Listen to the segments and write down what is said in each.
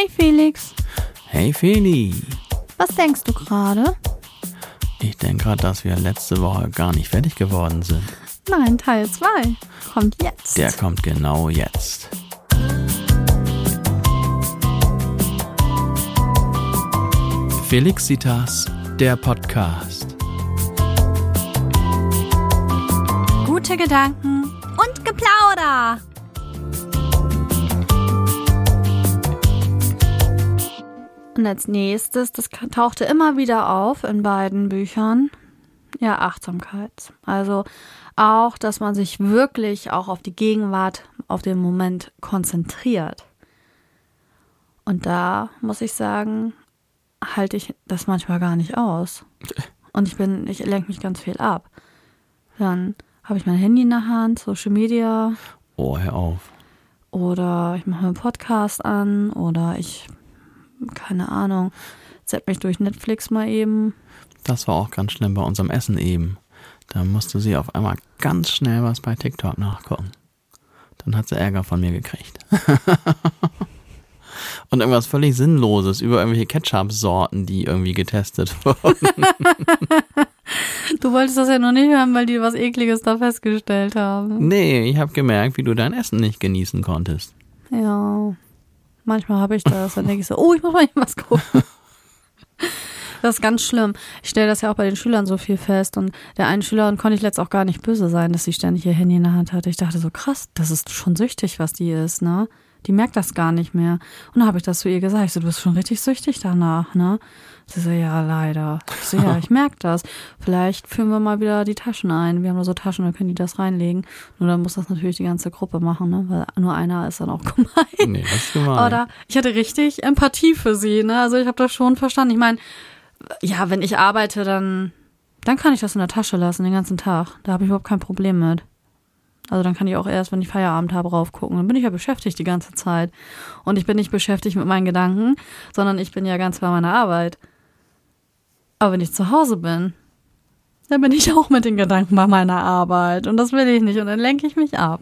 Hey Felix, Hey Feli, was denkst du gerade? ich denke gerade, dass wir letzte Woche gar nicht fertig geworden sind. Nein, Teil 2 kommt jetzt. Der kommt genau jetzt. Felixitas, der Podcast. Gute Gedanken und Geplauder. Und als nächstes, das tauchte immer wieder auf in beiden Büchern, ja, Achtsamkeit. Also auch, dass man sich wirklich auch auf die Gegenwart, auf den Moment konzentriert. Und da muss ich sagen, halte ich das manchmal gar nicht aus. Und ich bin, ich lenke mich ganz viel ab. Dann habe ich mein Handy in der Hand, Social Media Oh, hör auf. oder ich mache mir einen Podcast an oder ich, keine Ahnung, zapp mich durch Netflix mal eben. Das war auch ganz schlimm bei unserem Essen eben. Da musste sie auf einmal ganz schnell was bei TikTok nachgucken. Dann hat sie Ärger von mir gekriegt. Und irgendwas völlig Sinnloses über irgendwelche Ketchup-Sorten, die irgendwie getestet wurden. Du wolltest das ja noch nicht hören, weil die was Ekliges da festgestellt haben. Nee, ich habe gemerkt, wie du dein Essen nicht genießen konntest. Ja, manchmal habe ich das. Dann denke ich so, oh, ich muss mal was gucken. Das ist ganz schlimm. Ich stelle das ja auch bei den Schülern so viel fest. Und der einen Schülerin konnte ich letzt auch gar nicht böse sein, dass sie ständig ihr Handy in der Hand hatte. Ich dachte so, krass, das ist schon süchtig, was die ist, ne? Die merkt das gar nicht mehr. Und dann habe ich das zu ihr gesagt. Ich so, du bist schon richtig süchtig danach, ne? Sie so, ja, leider. Ich so, ja, ich merke das. Vielleicht führen wir mal wieder die Taschen ein. Wir haben da so Taschen, da können die das reinlegen. Nur dann muss das natürlich die ganze Gruppe machen, ne? Weil nur einer ist dann auch gemein. Nee, das ist gemein. Oder ich hatte richtig Empathie für sie, ne? Also ich habe das schon verstanden. Ich meine, ja, wenn ich arbeite, dann, dann kann ich das in der Tasche lassen den ganzen Tag. Da habe ich überhaupt kein Problem mit. Also dann kann ich auch erst, wenn ich Feierabend habe, raufgucken. Dann bin ich ja beschäftigt die ganze Zeit. Und ich bin nicht beschäftigt mit meinen Gedanken, sondern ich bin ja ganz bei meiner Arbeit. Aber wenn ich zu Hause bin, dann bin ich auch mit den Gedanken bei meiner Arbeit. Und das will ich nicht. Und dann lenke ich mich ab.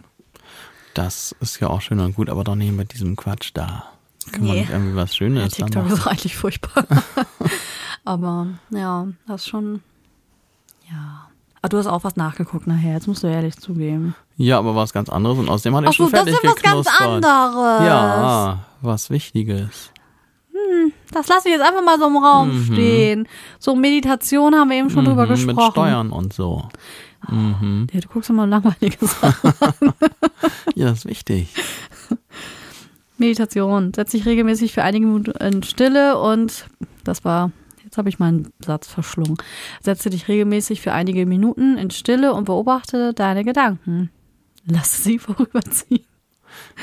Das ist ja auch schön und gut, aber doch nicht mit diesem Quatsch da. Kann man Nee. nicht irgendwie was Ja, Schönes dann TikTok machen? ist eigentlich furchtbar. Aber ja, das ist schon. Ja. Aber du hast auch was nachgeguckt nachher, jetzt musst du ehrlich zugeben. Ja, aber was ganz anderes und außerdem hat er Ach schon so, das fertig ist was ganz geknuspert. anderes. Ja, was Wichtiges. Das lasse ich jetzt einfach mal so im Raum stehen. So Meditation haben wir eben schon drüber Mhm, gesprochen. Mit Steuern und so. Mhm. Ja, du guckst immer langweilige Sachen. Ja, das ist wichtig. Meditation. Setz dich regelmäßig für einige Minuten in Stille und das war, jetzt habe ich meinen Satz verschlungen. Setze dich regelmäßig für einige Minuten in Stille und beobachte deine Gedanken. Lass sie vorüberziehen.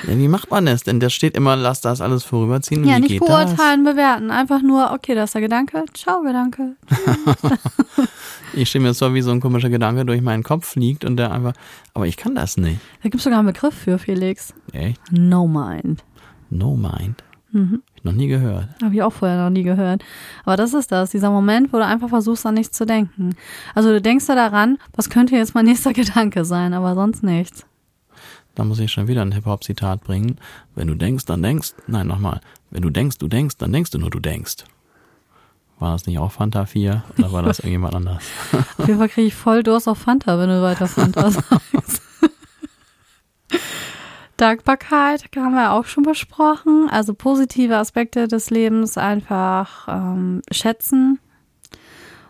Ja, wie macht man das denn? Da steht immer, lass das alles vorüberziehen. Ja, nicht beurteilen, bewerten. Einfach nur, okay, das ist der Gedanke. Ciao, Gedanke. das? Ich stelle mir das so, wie so ein komischer Gedanke durch meinen Kopf fliegt und der einfach, aber ich kann das nicht. Da gibt es sogar einen Begriff für, Felix. Echt? No Mind. No mind. Mhm. Noch nie gehört. Habe ich auch vorher noch nie gehört. Aber das ist das, dieser Moment, wo du einfach versuchst, an nichts zu denken. Also du denkst da daran, was könnte jetzt mein nächster Gedanke sein, aber sonst nichts. Da muss ich schon wieder ein Hip-Hop-Zitat bringen. Wenn du denkst, dann denkst. Nein, nochmal. Wenn du denkst, du denkst, dann denkst du nur, du denkst. War das nicht auch Fanta 4 oder war das irgendjemand anders? Auf jeden Fall kriege ich voll Durst auf Fanta, wenn du weiter Fanta sagst. Dankbarkeit haben wir auch schon besprochen. Also positive Aspekte des Lebens einfach ähm, schätzen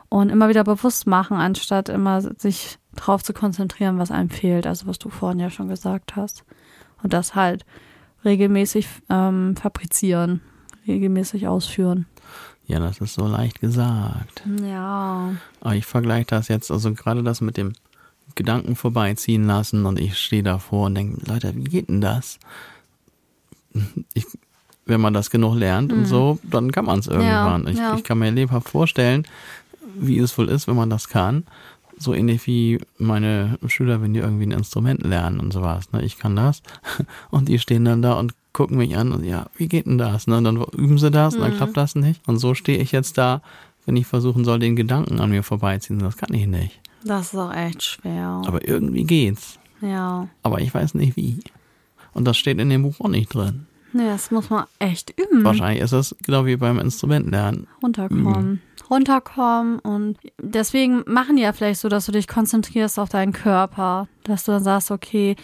und immer wieder bewusst machen, anstatt immer sich drauf zu konzentrieren, was einem fehlt. Also was du vorhin ja schon gesagt hast. Und das halt regelmäßig ähm, fabrizieren, regelmäßig ausführen. Ja, das ist so leicht gesagt. Ja. Aber ich vergleiche das jetzt, also gerade das mit dem Gedanken vorbeiziehen lassen und ich stehe davor und denke, Leute, wie geht denn das? Ich, wenn man das genug lernt und so, dann kann man es irgendwann. ich, Mhm. ja. ich kann mir lebhaft vorstellen, wie es wohl ist, wenn man das kann. So ähnlich wie meine Schüler, wenn die irgendwie ein Instrument lernen und sowas. Ne? Ich kann das. Und die stehen dann da und gucken mich an und ja, wie geht denn das? Ne? Und dann üben sie das und dann klappt das nicht. Und so stehe ich jetzt da, wenn ich versuchen soll, den Gedanken an mir vorbeiziehen. Das kann ich nicht. Das ist auch echt schwer. Aber irgendwie geht's. Ja. Aber ich weiß nicht wie. Und das steht in dem Buch auch nicht drin. Nee, das muss man echt üben. Wahrscheinlich ist das genau wie beim Instrumentlernen. Runterkommen. Runterkommen und deswegen machen die ja vielleicht so, dass du dich konzentrierst auf deinen Körper, dass du dann sagst, okay,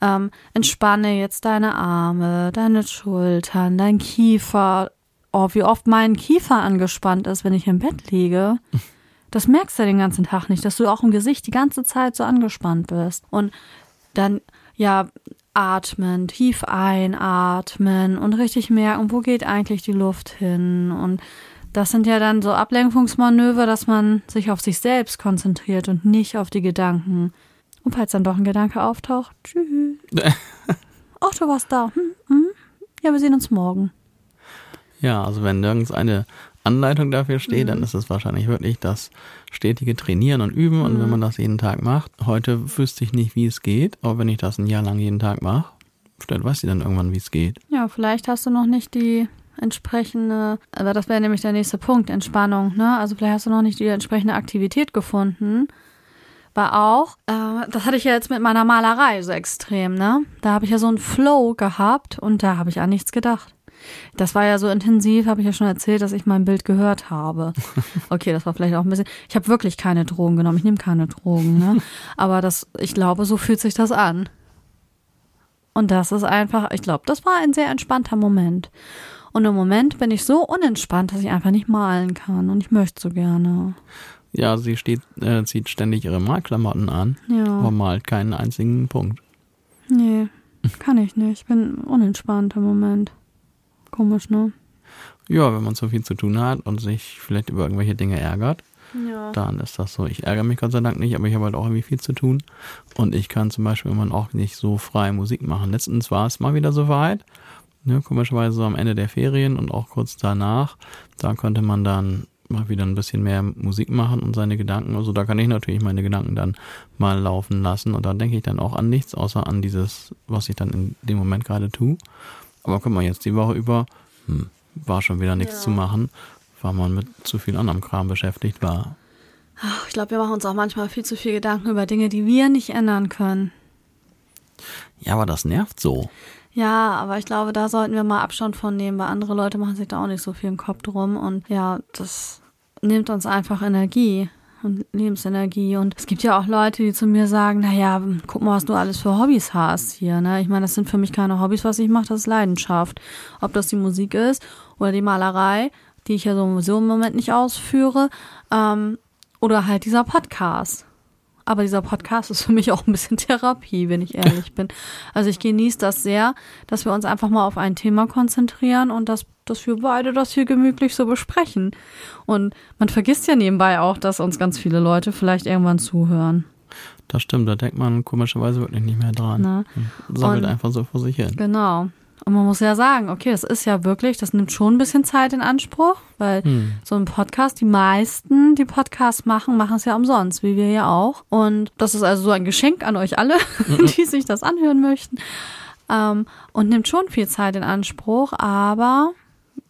ähm, entspanne jetzt deine Arme, deine Schultern, dein Kiefer. Oh, wie oft mein Kiefer angespannt ist, wenn ich im Bett liege. Das merkst du ja den ganzen Tag nicht, dass du auch im Gesicht die ganze Zeit so angespannt bist. Und dann, ja, atmen, tief einatmen und richtig merken, wo geht eigentlich die Luft hin. Und das sind ja dann so Ablenkungsmanöver, dass man sich auf sich selbst konzentriert und nicht auf die Gedanken. Und falls dann doch ein Gedanke auftaucht, tschüss. Ach, du warst da. Hm, hm. Ja, wir sehen uns morgen. Ja, also wenn nirgends eine Anleitung dafür steht, mhm. dann ist es wahrscheinlich wirklich das stetige Trainieren und Üben. Und mhm. wenn man das jeden Tag macht, heute wüsste ich nicht, wie es geht, aber wenn ich das ein Jahr lang jeden Tag mache, vielleicht weiß ich dann irgendwann, wie es geht. Ja, vielleicht hast du noch nicht die entsprechende, aber das wäre nämlich der nächste Punkt, Entspannung, ne? Also vielleicht hast du noch nicht die entsprechende Aktivität gefunden. War auch, äh, das hatte ich ja jetzt mit meiner Malerei so extrem, ne? Da habe ich ja so einen Flow gehabt und da habe ich an nichts gedacht. Das war ja so intensiv, habe ich ja schon erzählt, dass ich mein Bild gehört habe. Okay, das war vielleicht auch ein bisschen. Ich habe wirklich keine Drogen genommen. Ich nehme keine Drogen, ne? Aber das, ich glaube, so fühlt sich das an. Und das ist einfach, ich glaube, das war ein sehr entspannter Moment. Und im Moment bin ich so unentspannt, dass ich einfach nicht malen kann. Und ich möchte so gerne. Ja, sie steht, äh, zieht ständig ihre Malklamotten an, ja. aber malt keinen einzigen Punkt. Nee, kann ich nicht. Ich bin unentspannt im Moment. Komisch, ne? Ja, wenn man so viel zu tun hat und sich vielleicht über irgendwelche Dinge ärgert, ja. dann ist das so. Ich ärgere mich Gott sei Dank nicht, aber ich habe halt auch irgendwie viel zu tun. Und ich kann zum Beispiel immer auch nicht so frei Musik machen. Letztens war es mal wieder so weit. Ne, komischerweise so am Ende der Ferien und auch kurz danach. Da konnte man dann mal wieder ein bisschen mehr Musik machen und seine Gedanken. Also da kann ich natürlich meine Gedanken dann mal laufen lassen und da denke ich dann auch an nichts, außer an dieses, was ich dann in dem Moment gerade tue. Aber guck mal, jetzt die Woche über hm, war schon wieder nichts ja. zu machen, weil man mit zu viel anderem Kram beschäftigt war. Ich glaube, wir machen uns auch manchmal viel zu viel Gedanken über Dinge, die wir nicht ändern können. Ja, aber das nervt so. Ja, aber ich glaube, da sollten wir mal Abstand von nehmen, weil andere Leute machen sich da auch nicht so viel im Kopf drum und ja, das nimmt uns einfach Energie und Lebensenergie. Und es gibt ja auch Leute, die zu mir sagen, naja, guck mal, was du alles für Hobbys hast hier. Ne? Ich meine, das sind für mich keine Hobbys, was ich mache, das ist Leidenschaft. Ob das die Musik ist oder die Malerei, die ich ja sowieso im Moment nicht ausführe, ähm, oder halt dieser Podcast. Aber dieser Podcast ist für mich auch ein bisschen Therapie, wenn ich ehrlich bin. Also ich genieße das sehr, dass wir uns einfach mal auf ein Thema konzentrieren und dass, dass wir beide das hier gemütlich so besprechen. Und man vergisst ja nebenbei auch, dass uns ganz viele Leute vielleicht irgendwann zuhören. Das stimmt, da denkt man komischerweise wirklich nicht mehr dran. Na? Sammelt und, einfach so vor sich hin. Genau. Und man muss ja sagen, okay, das ist ja wirklich, das nimmt schon ein bisschen Zeit in Anspruch, weil hm. so ein Podcast, die meisten, die Podcasts machen, machen es ja umsonst, wie wir ja auch. Und das ist also so ein Geschenk an euch alle, mhm. die sich das anhören möchten. Ähm, und nimmt schon viel Zeit in Anspruch, aber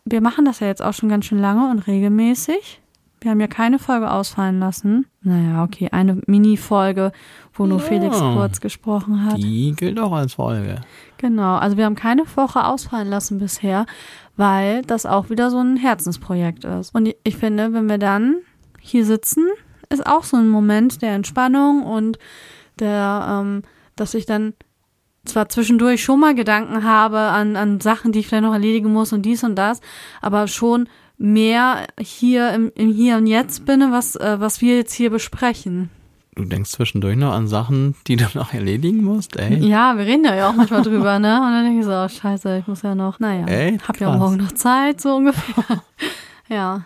wir machen das ja jetzt auch schon ganz schön lange und regelmäßig. Wir haben ja keine Folge ausfallen lassen. Naja, okay, eine Mini-Folge, wo nur ja, Felix kurz gesprochen hat. Die gilt auch als Folge. Genau, also wir haben keine Woche ausfallen lassen bisher, weil das auch wieder so ein Herzensprojekt ist. Und ich finde, wenn wir dann hier sitzen, ist auch so ein Moment der Entspannung und der, ähm, dass ich dann zwar zwischendurch schon mal Gedanken habe an, an Sachen, die ich vielleicht noch erledigen muss und dies und das, aber schon mehr hier im, im Hier und Jetzt bin, was, äh, was wir jetzt hier besprechen. Du denkst zwischendurch noch an Sachen, die du noch erledigen musst, ey. Ja, wir reden ja auch manchmal drüber, ne? Und dann denke ich so, oh, scheiße, ich muss ja noch, naja, ey, hab krass. ja morgen noch Zeit, so ungefähr. ja.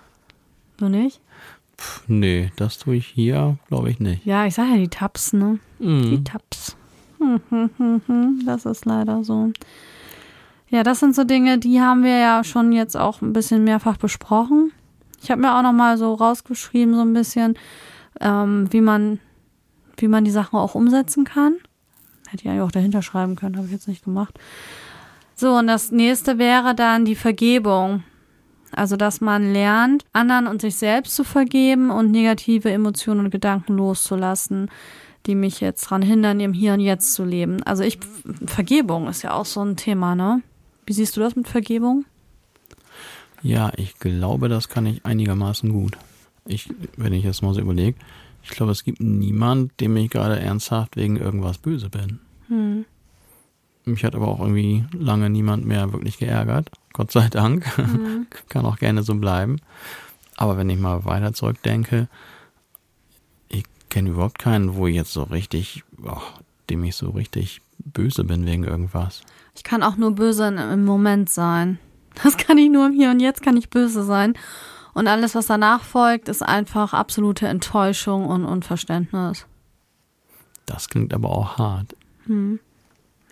Du nicht? Pff, nee, das tue ich hier, glaube ich nicht. Ja, ich sage ja die Tabs, ne? Mm. Die Tabs. Hm, hm, hm, das ist leider so. Ja, das sind so Dinge, die haben wir ja schon jetzt auch ein bisschen mehrfach besprochen. Ich habe mir auch noch mal so rausgeschrieben, so ein bisschen, ähm, wie man, wie man die Sachen auch umsetzen kann. Hätte ich eigentlich auch dahinter schreiben können, habe ich jetzt nicht gemacht. So, und das nächste wäre dann die Vergebung. Also, dass man lernt, anderen und sich selbst zu vergeben und negative Emotionen und Gedanken loszulassen, die mich jetzt daran hindern, im Hier und Jetzt zu leben. Also ich, Vergebung ist ja auch so ein Thema, ne? Wie siehst du das mit Vergebung? Ja, ich glaube, das kann ich einigermaßen gut. Ich, wenn ich jetzt mal so überlege, ich glaube, es gibt niemand, dem ich gerade ernsthaft wegen irgendwas böse bin. Hm. Mich hat aber auch irgendwie lange niemand mehr wirklich geärgert. Gott sei Dank. Mhm. Kann auch gerne so bleiben. Aber wenn ich mal weiter zurückdenke, ich kenne überhaupt keinen, wo ich jetzt so richtig, oh, dem ich so richtig böse bin wegen irgendwas. Ich kann auch nur böse im Moment sein. Das kann ich nur im Hier und Jetzt kann ich böse sein. Und alles, was danach folgt, ist einfach absolute Enttäuschung und Unverständnis. Das klingt aber auch hart. Hm.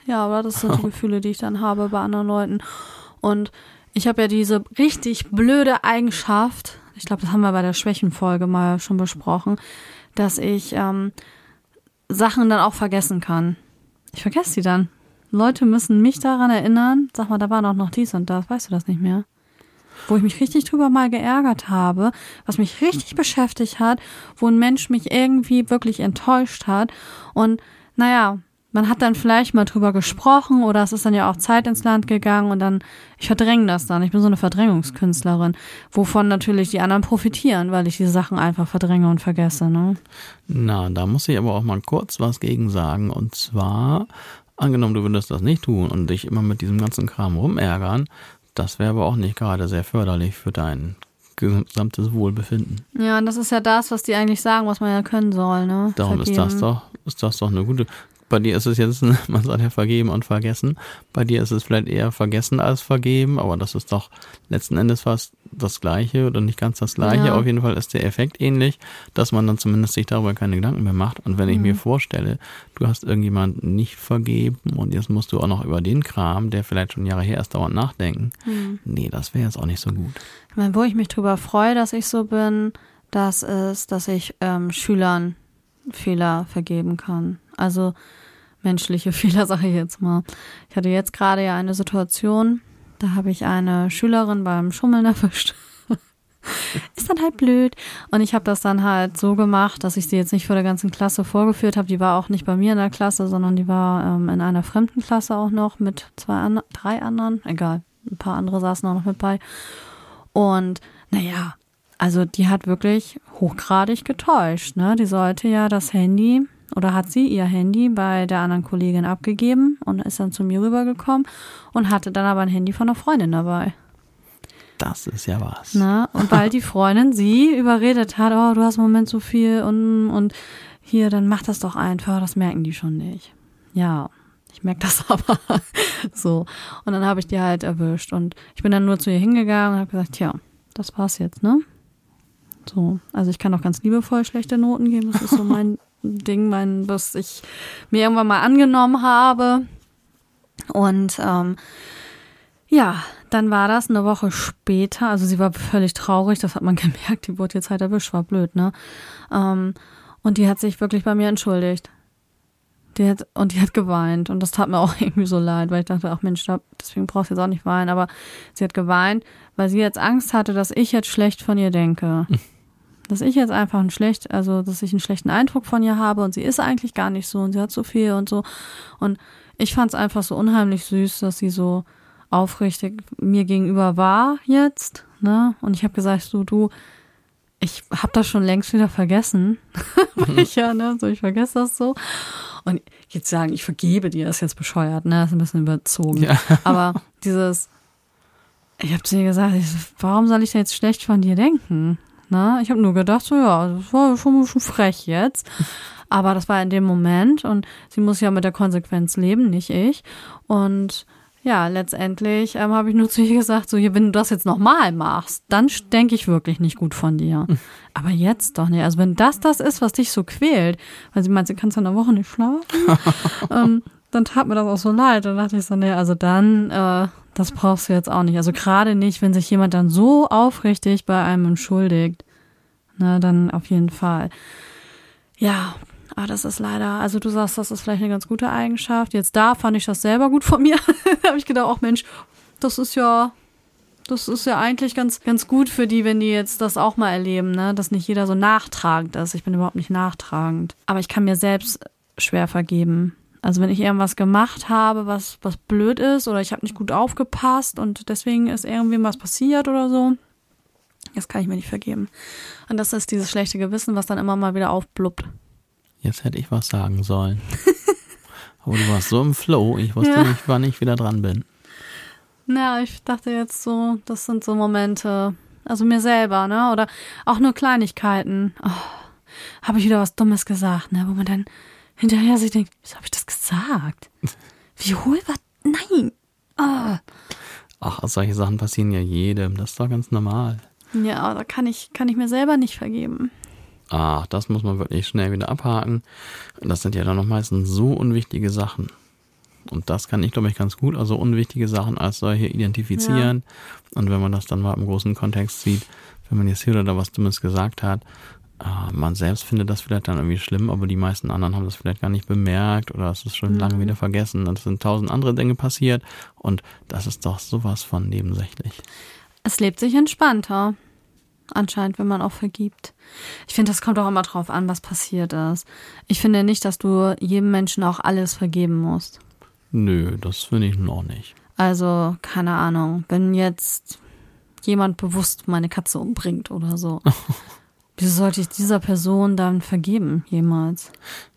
Ja, aber das sind die Gefühle, die ich dann habe bei anderen Leuten. Und ich habe ja diese richtig blöde Eigenschaft, ich glaube, das haben wir bei der Schwächenfolge mal schon besprochen, dass ich ähm, Sachen dann auch vergessen kann. Ich vergesse sie dann. Leute müssen mich daran erinnern, sag mal, da war doch noch dies und das, weißt du das nicht mehr? Wo ich mich richtig drüber mal geärgert habe, was mich richtig beschäftigt hat, wo ein Mensch mich irgendwie wirklich enttäuscht hat. Und naja, man hat dann vielleicht mal drüber gesprochen oder es ist dann ja auch Zeit ins Land gegangen und dann, ich verdränge das dann. Ich bin so eine Verdrängungskünstlerin, wovon natürlich die anderen profitieren, weil ich diese Sachen einfach verdränge und vergesse. Ne? Na, da muss ich aber auch mal kurz was gegen sagen. Und zwar, angenommen, du würdest das nicht tun und dich immer mit diesem ganzen Kram rumärgern, das wäre aber auch nicht gerade sehr förderlich für dein gesamtes Wohlbefinden. Ja, und das ist ja das, was die eigentlich sagen, was man ja können soll, ne? Darum ist das doch, ist das doch eine gute. Bei dir ist es jetzt, man sagt ja vergeben und vergessen. Bei dir ist es vielleicht eher vergessen als vergeben, aber das ist doch letzten Endes fast das Gleiche oder nicht ganz das Gleiche. Ja. Auf jeden Fall ist der Effekt ähnlich, dass man dann zumindest sich darüber keine Gedanken mehr macht. Und wenn mhm. ich mir vorstelle, du hast irgendjemanden nicht vergeben und jetzt musst du auch noch über den Kram, der vielleicht schon Jahre her ist, dauernd nachdenken. Mhm. Nee, das wäre jetzt auch nicht so gut. Ich meine, wo ich mich drüber freue, dass ich so bin, das ist, dass ich ähm, Schülern Fehler vergeben kann. Also menschliche Fehler, sage ich jetzt mal. Ich hatte jetzt gerade ja eine Situation, da habe ich eine Schülerin beim Schummeln erwischt. ist dann halt blöd. Und ich habe das dann halt so gemacht, dass ich sie jetzt nicht vor der ganzen Klasse vorgeführt habe. Die war auch nicht bei mir in der Klasse, sondern die war ähm, in einer fremden Klasse auch noch mit zwei, an drei anderen. Egal, ein paar andere saßen auch noch mit bei. Und naja, also die hat wirklich hochgradig getäuscht. Ne? Die sollte ja das Handy oder hat sie ihr Handy bei der anderen Kollegin abgegeben und ist dann zu mir rübergekommen und hatte dann aber ein Handy von einer Freundin dabei. Das ist ja was. Na, und weil die Freundin sie überredet hat, oh, du hast im Moment so viel und, und hier, dann mach das doch einfach, das merken die schon nicht. Ja, ich merke das aber so. Und dann habe ich die halt erwischt und ich bin dann nur zu ihr hingegangen und habe gesagt, tja, das war's jetzt, ne? So, also ich kann auch ganz liebevoll schlechte Noten geben, das ist so mein Ding, mein, was ich mir irgendwann mal angenommen habe. Und ähm, ja, dann war das eine Woche später. Also sie war völlig traurig, das hat man gemerkt. Die wurde jetzt halt erwischt, war blöd, ne? Ähm, und die hat sich wirklich bei mir entschuldigt. Die hat, und die hat geweint. Und das tat mir auch irgendwie so leid, weil ich dachte, ach Mensch, deswegen brauchst du jetzt auch nicht weinen. Aber sie hat geweint, weil sie jetzt Angst hatte, dass ich jetzt schlecht von ihr denke. dass ich jetzt einfach ein schlecht, also dass ich einen schlechten Eindruck von ihr habe und sie ist eigentlich gar nicht so und sie hat so viel und so. Und ich fand es einfach so unheimlich süß, dass sie so aufrichtig mir gegenüber war jetzt, ne? Und ich habe gesagt, so du, ich habe das schon längst wieder vergessen. ich ja, ne? So, ich vergesse das so. Und jetzt sagen, ich vergebe dir, ist jetzt bescheuert, ne? Das ist ein bisschen überzogen. Ja. Aber dieses, ich habe zu ihr gesagt, ich, warum soll ich denn jetzt schlecht von dir denken? Ne? Ich habe nur gedacht, so ja, das war schon, schon frech jetzt. Aber das war in dem Moment und sie muss ja mit der Konsequenz leben, nicht ich. Und ja, letztendlich ähm, habe ich nur zu ihr gesagt, so wenn du das jetzt nochmal machst, dann denke ich wirklich nicht gut von dir. Aber jetzt doch nicht. Also wenn das das ist, was dich so quält, weil sie meint, sie kann in einer Woche nicht schlafen, ähm, dann tat mir das auch so leid. Dann dachte ich so, nee, also dann äh, das brauchst du jetzt auch nicht. Also gerade nicht, wenn sich jemand dann so aufrichtig bei einem entschuldigt. Na, dann auf jeden Fall. Ja, aber das ist leider, also du sagst, das ist vielleicht eine ganz gute Eigenschaft. Jetzt da fand ich das selber gut von mir. da habe ich gedacht, auch Mensch, das ist ja, das ist ja eigentlich ganz, ganz gut für die, wenn die jetzt das auch mal erleben, ne? Dass nicht jeder so nachtragend ist. Ich bin überhaupt nicht nachtragend. Aber ich kann mir selbst schwer vergeben. Also wenn ich irgendwas gemacht habe, was, was blöd ist oder ich habe nicht gut aufgepasst und deswegen ist irgendwie was passiert oder so, das kann ich mir nicht vergeben. Und das ist dieses schlechte Gewissen, was dann immer mal wieder aufblubbt. Jetzt hätte ich was sagen sollen. Aber du warst so im Flow, ich wusste Ja. nicht, wann ich wieder dran bin. Na, ich dachte jetzt so, das sind so Momente, also mir selber, ne? Oder auch nur Kleinigkeiten. Oh, habe ich wieder was Dummes gesagt, ne? Wo man dann hinterher sich denkt, wieso habe ich das gesagt? Wie hohl war. Nein! Ah. Ach, solche Sachen passieren ja jedem, das ist doch ganz normal. Ja, aber da kann ich, kann ich mir selber nicht vergeben. Ach, das muss man wirklich schnell wieder abhaken. Das sind ja dann noch meistens so unwichtige Sachen. Und das kann ich, glaube ich, ganz gut. Also unwichtige Sachen als solche identifizieren. Und wenn man das dann mal im großen Kontext sieht, wenn man jetzt hier oder da was Dummes gesagt hat, man selbst findet das vielleicht dann irgendwie schlimm, aber die meisten anderen haben das vielleicht gar nicht bemerkt oder es ist schon lange wieder vergessen. Und es sind tausend andere Dinge passiert. Und das ist doch sowas von nebensächlich. Es lebt sich entspannter. Anscheinend, wenn man auch vergibt. Ich finde, das kommt auch immer drauf an, was passiert ist. Ich finde nicht, dass du jedem Menschen auch alles vergeben musst. Nö, das finde ich noch nicht. Also, keine Ahnung, wenn jetzt jemand bewusst meine Katze umbringt oder so. Wieso sollte ich dieser Person dann vergeben, jemals?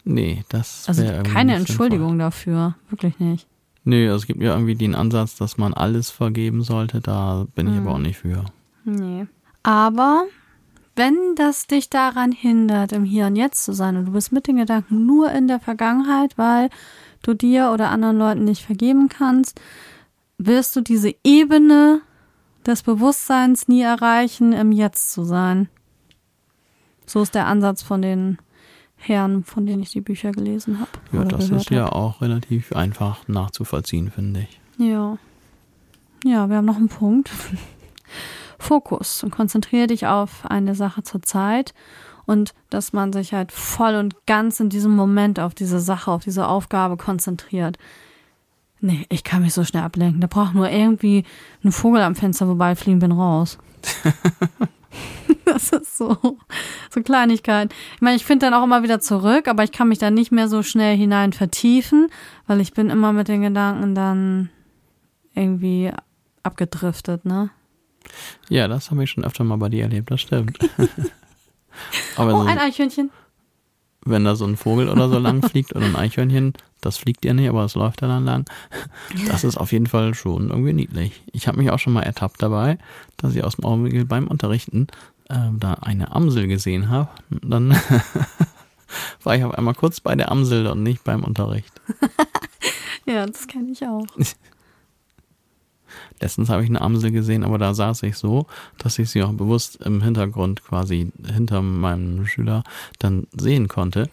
Nee, das Also keine sinnvoll. Entschuldigung dafür, wirklich nicht. Nö, es gibt ja irgendwie den Ansatz, dass man alles vergeben sollte. Da bin ich aber auch nicht für. Nee. Aber wenn das dich daran hindert, im Hier und Jetzt zu sein und du bist mit den Gedanken nur in der Vergangenheit, weil du dir oder anderen Leuten nicht vergeben kannst, wirst du diese Ebene des Bewusstseins nie erreichen, im Jetzt zu sein. So ist der Ansatz von den Herren, von denen ich die Bücher gelesen habe. Ja, das ist ja hab. auch relativ einfach nachzuvollziehen, finde ich. Ja. Ja, wir haben noch einen Punkt. Fokus und konzentriere dich auf eine Sache zur Zeit und dass man sich halt voll und ganz in diesem Moment auf diese Sache, auf diese Aufgabe konzentriert. Nee, ich kann mich so schnell ablenken. Da braucht nur irgendwie ein Vogel am Fenster vorbeifliegen, bin raus. das ist so, so Kleinigkeit. Ich meine, ich finde dann auch immer wieder zurück, aber ich kann mich da nicht mehr so schnell hinein vertiefen, weil ich bin immer mit den Gedanken dann irgendwie abgedriftet, ne? Ja, das habe ich schon öfter mal bei dir erlebt, das stimmt. aber Oh, so, ein Eichhörnchen. wenn da so ein Vogel oder so lang fliegt oder ein Eichhörnchen, das fliegt ja nicht, aber es läuft ja dann lang. Das ist auf jeden Fall schon irgendwie niedlich. Ich habe mich auch schon mal ertappt dabei, dass ich aus dem Augenwinkel beim Unterrichten äh, da eine Amsel gesehen habe. Dann war ich auf einmal kurz bei der Amsel und nicht beim Unterricht. Ja, das kenne ich auch. Letztens habe ich eine Amsel gesehen, aber da saß ich so, dass ich sie auch bewusst im Hintergrund quasi hinter meinem Schüler dann sehen konnte.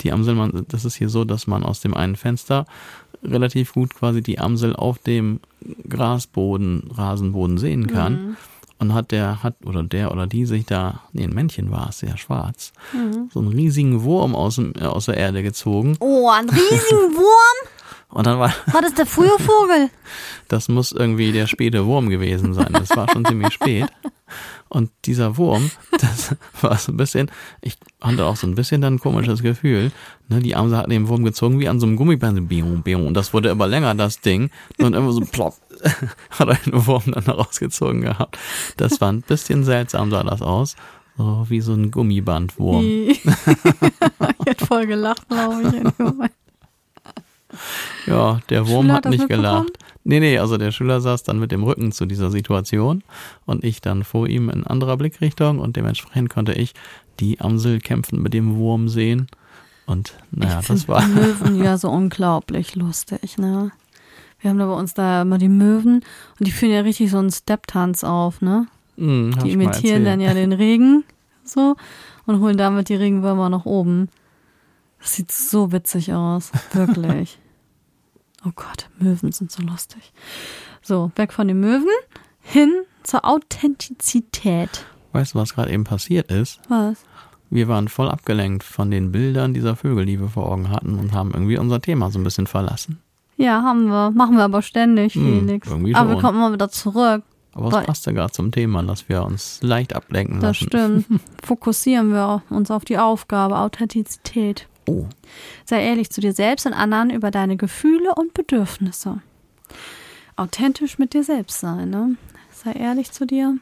die Amsel, man, das ist hier so, dass man aus dem einen Fenster relativ gut quasi die Amsel auf dem Grasboden, Rasenboden sehen kann. Und hat der, hat, oder der oder die sich da, nee, ein Männchen war es, sehr schwarz, so einen riesigen Wurm aus, dem, äh, aus der Erde gezogen. Oh, ein riesigen Wurm? Und dann war, War das der frühe Vogel? Das muss irgendwie der späte Wurm gewesen sein. Das war schon ziemlich spät. Und dieser Wurm, das war so ein bisschen, ich hatte auch so ein bisschen dann ein komisches Gefühl. Ne, die Amsel hat den Wurm gezogen wie an so einem Gummiband. So bium, bium. Und das wurde immer länger, das Ding. Und immer so plopp, hat einen Wurm dann rausgezogen gehabt. Das war ein bisschen seltsam, sah das aus. So wie so ein Gummibandwurm. ich hätte voll gelacht, glaube ich. Ja, der Wurm Schüler hat nicht gelacht. Nee, nee, also der Schüler saß dann mit dem Rücken zu dieser Situation und ich dann vor ihm in anderer Blickrichtung und dementsprechend konnte ich die Amsel kämpfen mit dem Wurm sehen. Und naja, ich das war. Möwen ja so unglaublich lustig, ne? Wir haben da bei uns da immer die Möwen und die führen ja richtig so einen Step-Tanz auf, ne? Hab Die imitieren dann ja den Regen so und holen damit die Regenwürmer nach oben. Das sieht so witzig aus, wirklich. oh Gott, Möwen sind so lustig. So, weg von den Möwen hin zur Authentizität. Weißt du, was gerade eben passiert ist? Was? Wir waren voll abgelenkt von den Bildern dieser Vögel, die wir vor Augen hatten und haben irgendwie unser Thema so ein bisschen verlassen. Ja, haben wir. Machen wir aber ständig, Hm, Felix. irgendwie aber wir schon. kommen immer wieder zurück. Aber es Weil- passte gerade zum Thema, dass wir uns leicht ablenken Das lassen. stimmt. Fokussieren wir uns auf die Aufgabe, Authentizität. Oh, Sei ehrlich zu dir selbst und anderen über deine Gefühle und Bedürfnisse. Authentisch mit dir selbst sein, ne? Sei ehrlich zu dir.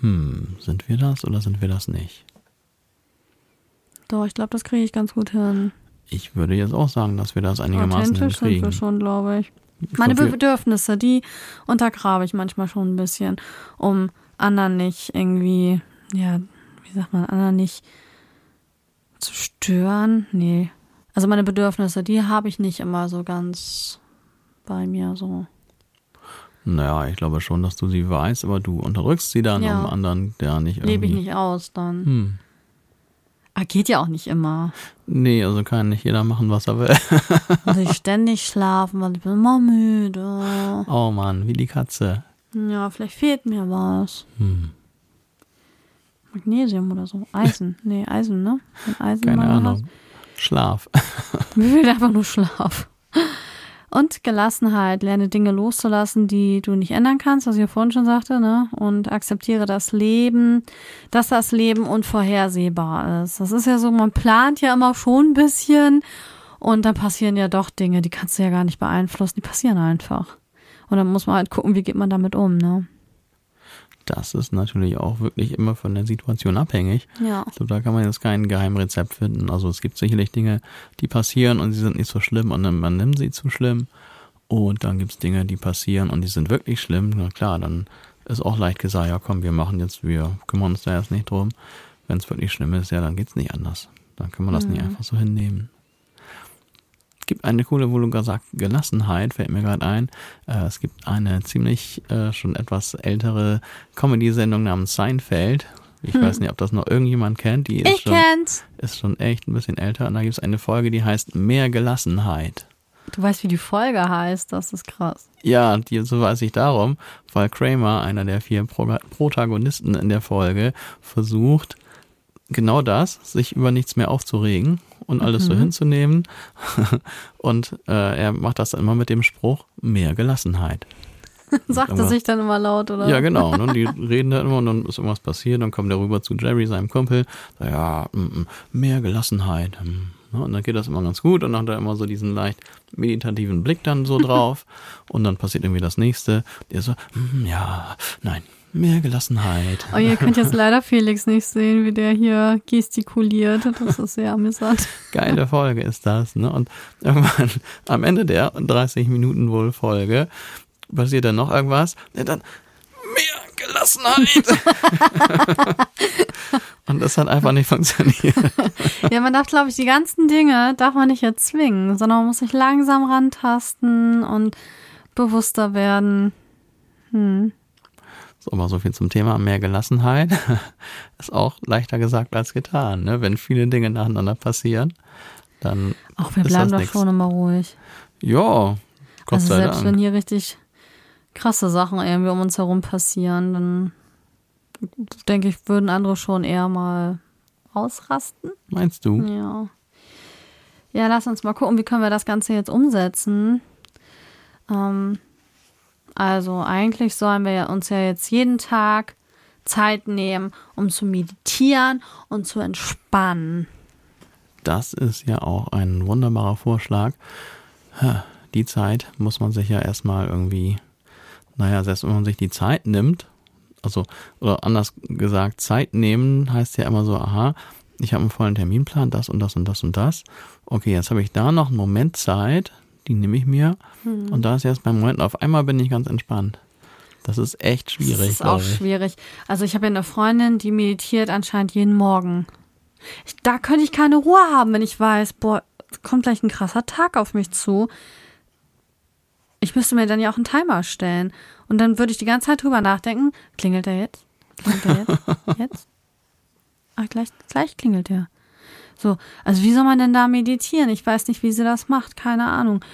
hm, sind wir das oder sind wir das nicht? Doch, ich glaube, das kriege ich ganz gut hin. Ich würde jetzt auch sagen, dass wir das einigermaßen Authentisch sind hinkriegen. wir schon, glaube ich. Ich Meine glaub, Bedürfnisse, die untergrabe ich manchmal schon ein bisschen, um anderen nicht irgendwie, ja, wie sagt man, anderen nicht zu stören. Nee. Also meine Bedürfnisse, die habe ich nicht immer so ganz bei mir so. Naja, ich glaube schon, dass du sie weißt, aber du unterdrückst sie dann, Ja. um anderen, der nicht irgendwie... Lebe ich nicht aus dann. Hm. Ah, geht ja auch nicht immer. Nee, also kann nicht jeder machen, was er will. Muss ich ständig schlafen, weil ich bin immer müde. Oh Mann, wie die Katze. Ja, vielleicht fehlt mir was. Hm. Magnesium oder so. Eisen. Nee, Eisen, ne? Wenn Eisen Keine Ahnung. Schlaf. Hast. Mir fehlt einfach nur Schlaf. Und Gelassenheit. Lerne Dinge loszulassen, die du nicht ändern kannst, was ich ja vorhin schon sagte, ne? Und akzeptiere das Leben, dass das Leben unvorhersehbar ist. Das ist ja so, man plant ja immer schon ein bisschen und dann passieren ja doch Dinge, die kannst du ja gar nicht beeinflussen, die passieren einfach. Und dann muss man halt gucken, wie geht man damit um, ne? Das ist natürlich auch wirklich immer von der Situation abhängig. Ja. So, da kann man jetzt kein Geheimrezept finden. Also es gibt sicherlich Dinge, die passieren und sie sind nicht so schlimm und man nimmt sie zu schlimm. Und dann gibt's Dinge, die passieren und die sind wirklich schlimm. Na klar, dann ist auch leicht gesagt, ja komm, wir machen jetzt, wir kümmern uns da jetzt nicht drum. Wenn es wirklich schlimm ist, ja, dann geht's nicht anders. Dann kann man das nicht einfach so hinnehmen. Es gibt eine coole, wo du gerade sagst, Gelassenheit, fällt mir gerade ein. Äh, es gibt eine ziemlich äh, schon etwas ältere Comedy-Sendung namens Seinfeld. Ich weiß nicht, ob das noch irgendjemand kennt. Die ist Ich schon, kenn's. ist schon echt ein bisschen älter. Und da gibt es eine Folge, die heißt Mehr Gelassenheit. Du weißt, wie die Folge heißt, das ist krass. Ja, die, so weiß ich darum, weil Kramer, einer der vier Pro Protagonisten in der Folge, versucht, genau das, sich über nichts mehr aufzuregen und alles so hinzunehmen. und äh, er macht das dann immer mit dem Spruch, mehr Gelassenheit. Sagt er sich dann immer laut, oder? Ja, genau. Ne? Die reden da immer und dann ist irgendwas passiert, dann kommt er rüber zu Jerry, seinem Kumpel, sagt, ja, mm, mm, mehr Gelassenheit. Ne? Und dann geht das immer ganz gut und dann hat er immer so diesen leicht meditativen Blick dann so drauf und dann passiert irgendwie das nächste. Der so, mm, ja, nein, mehr Gelassenheit. Oh, ihr könnt jetzt leider Felix nicht sehen, wie der hier gestikuliert. Das ist sehr amüsant. Geile Folge ist das. Ne? Und irgendwann am Ende der 30 Minuten wohl Folge passiert dann noch irgendwas. Ja, dann mehr Gelassenheit. Und das hat einfach nicht funktioniert. Ja, man darf, glaube ich, die ganzen Dinge darf man nicht erzwingen, sondern man muss sich langsam rantasten und bewusster werden. Hm. So, aber so viel zum Thema mehr Gelassenheit. Ist auch leichter gesagt als getan. Ne? Wenn viele Dinge nacheinander passieren, dann Auch wir bleiben doch nix. schon immer ruhig. ja, Gott also sei selbst wenn Dank. hier richtig krasse Sachen irgendwie um uns herum passieren, dann denke ich, würden andere schon eher mal ausrasten. Meinst du? Ja. Ja, lass uns mal gucken, wie können wir das Ganze jetzt umsetzen. Ähm, also eigentlich sollen wir uns ja jetzt jeden Tag Zeit nehmen, um zu meditieren und zu entspannen. Das ist ja auch ein wunderbarer Vorschlag. Die Zeit muss man sich ja erstmal irgendwie, naja, selbst wenn man sich die Zeit nimmt, also, oder anders gesagt, Zeit nehmen heißt ja immer so, aha, ich habe einen vollen Terminplan, das und das und das und das. Okay, jetzt habe ich da noch einen Moment Zeit, die nehme ich mir. Und da ist jetzt beim Moment, auf einmal bin ich ganz entspannt. Das ist echt schwierig, Das ist auch schwierig. Also ich habe ja eine Freundin, die meditiert anscheinend jeden Morgen. Ich, da könnte ich keine Ruhe haben, wenn ich weiß, boah, kommt gleich ein krasser Tag auf mich zu. Ich müsste mir dann ja auch einen Timer stellen. Und dann würde ich die ganze Zeit drüber nachdenken, klingelt er jetzt? Klingelt er jetzt? Jetzt? Ach, gleich, gleich klingelt er. So, also wie soll man denn da meditieren? Ich weiß nicht, wie sie das macht, keine Ahnung.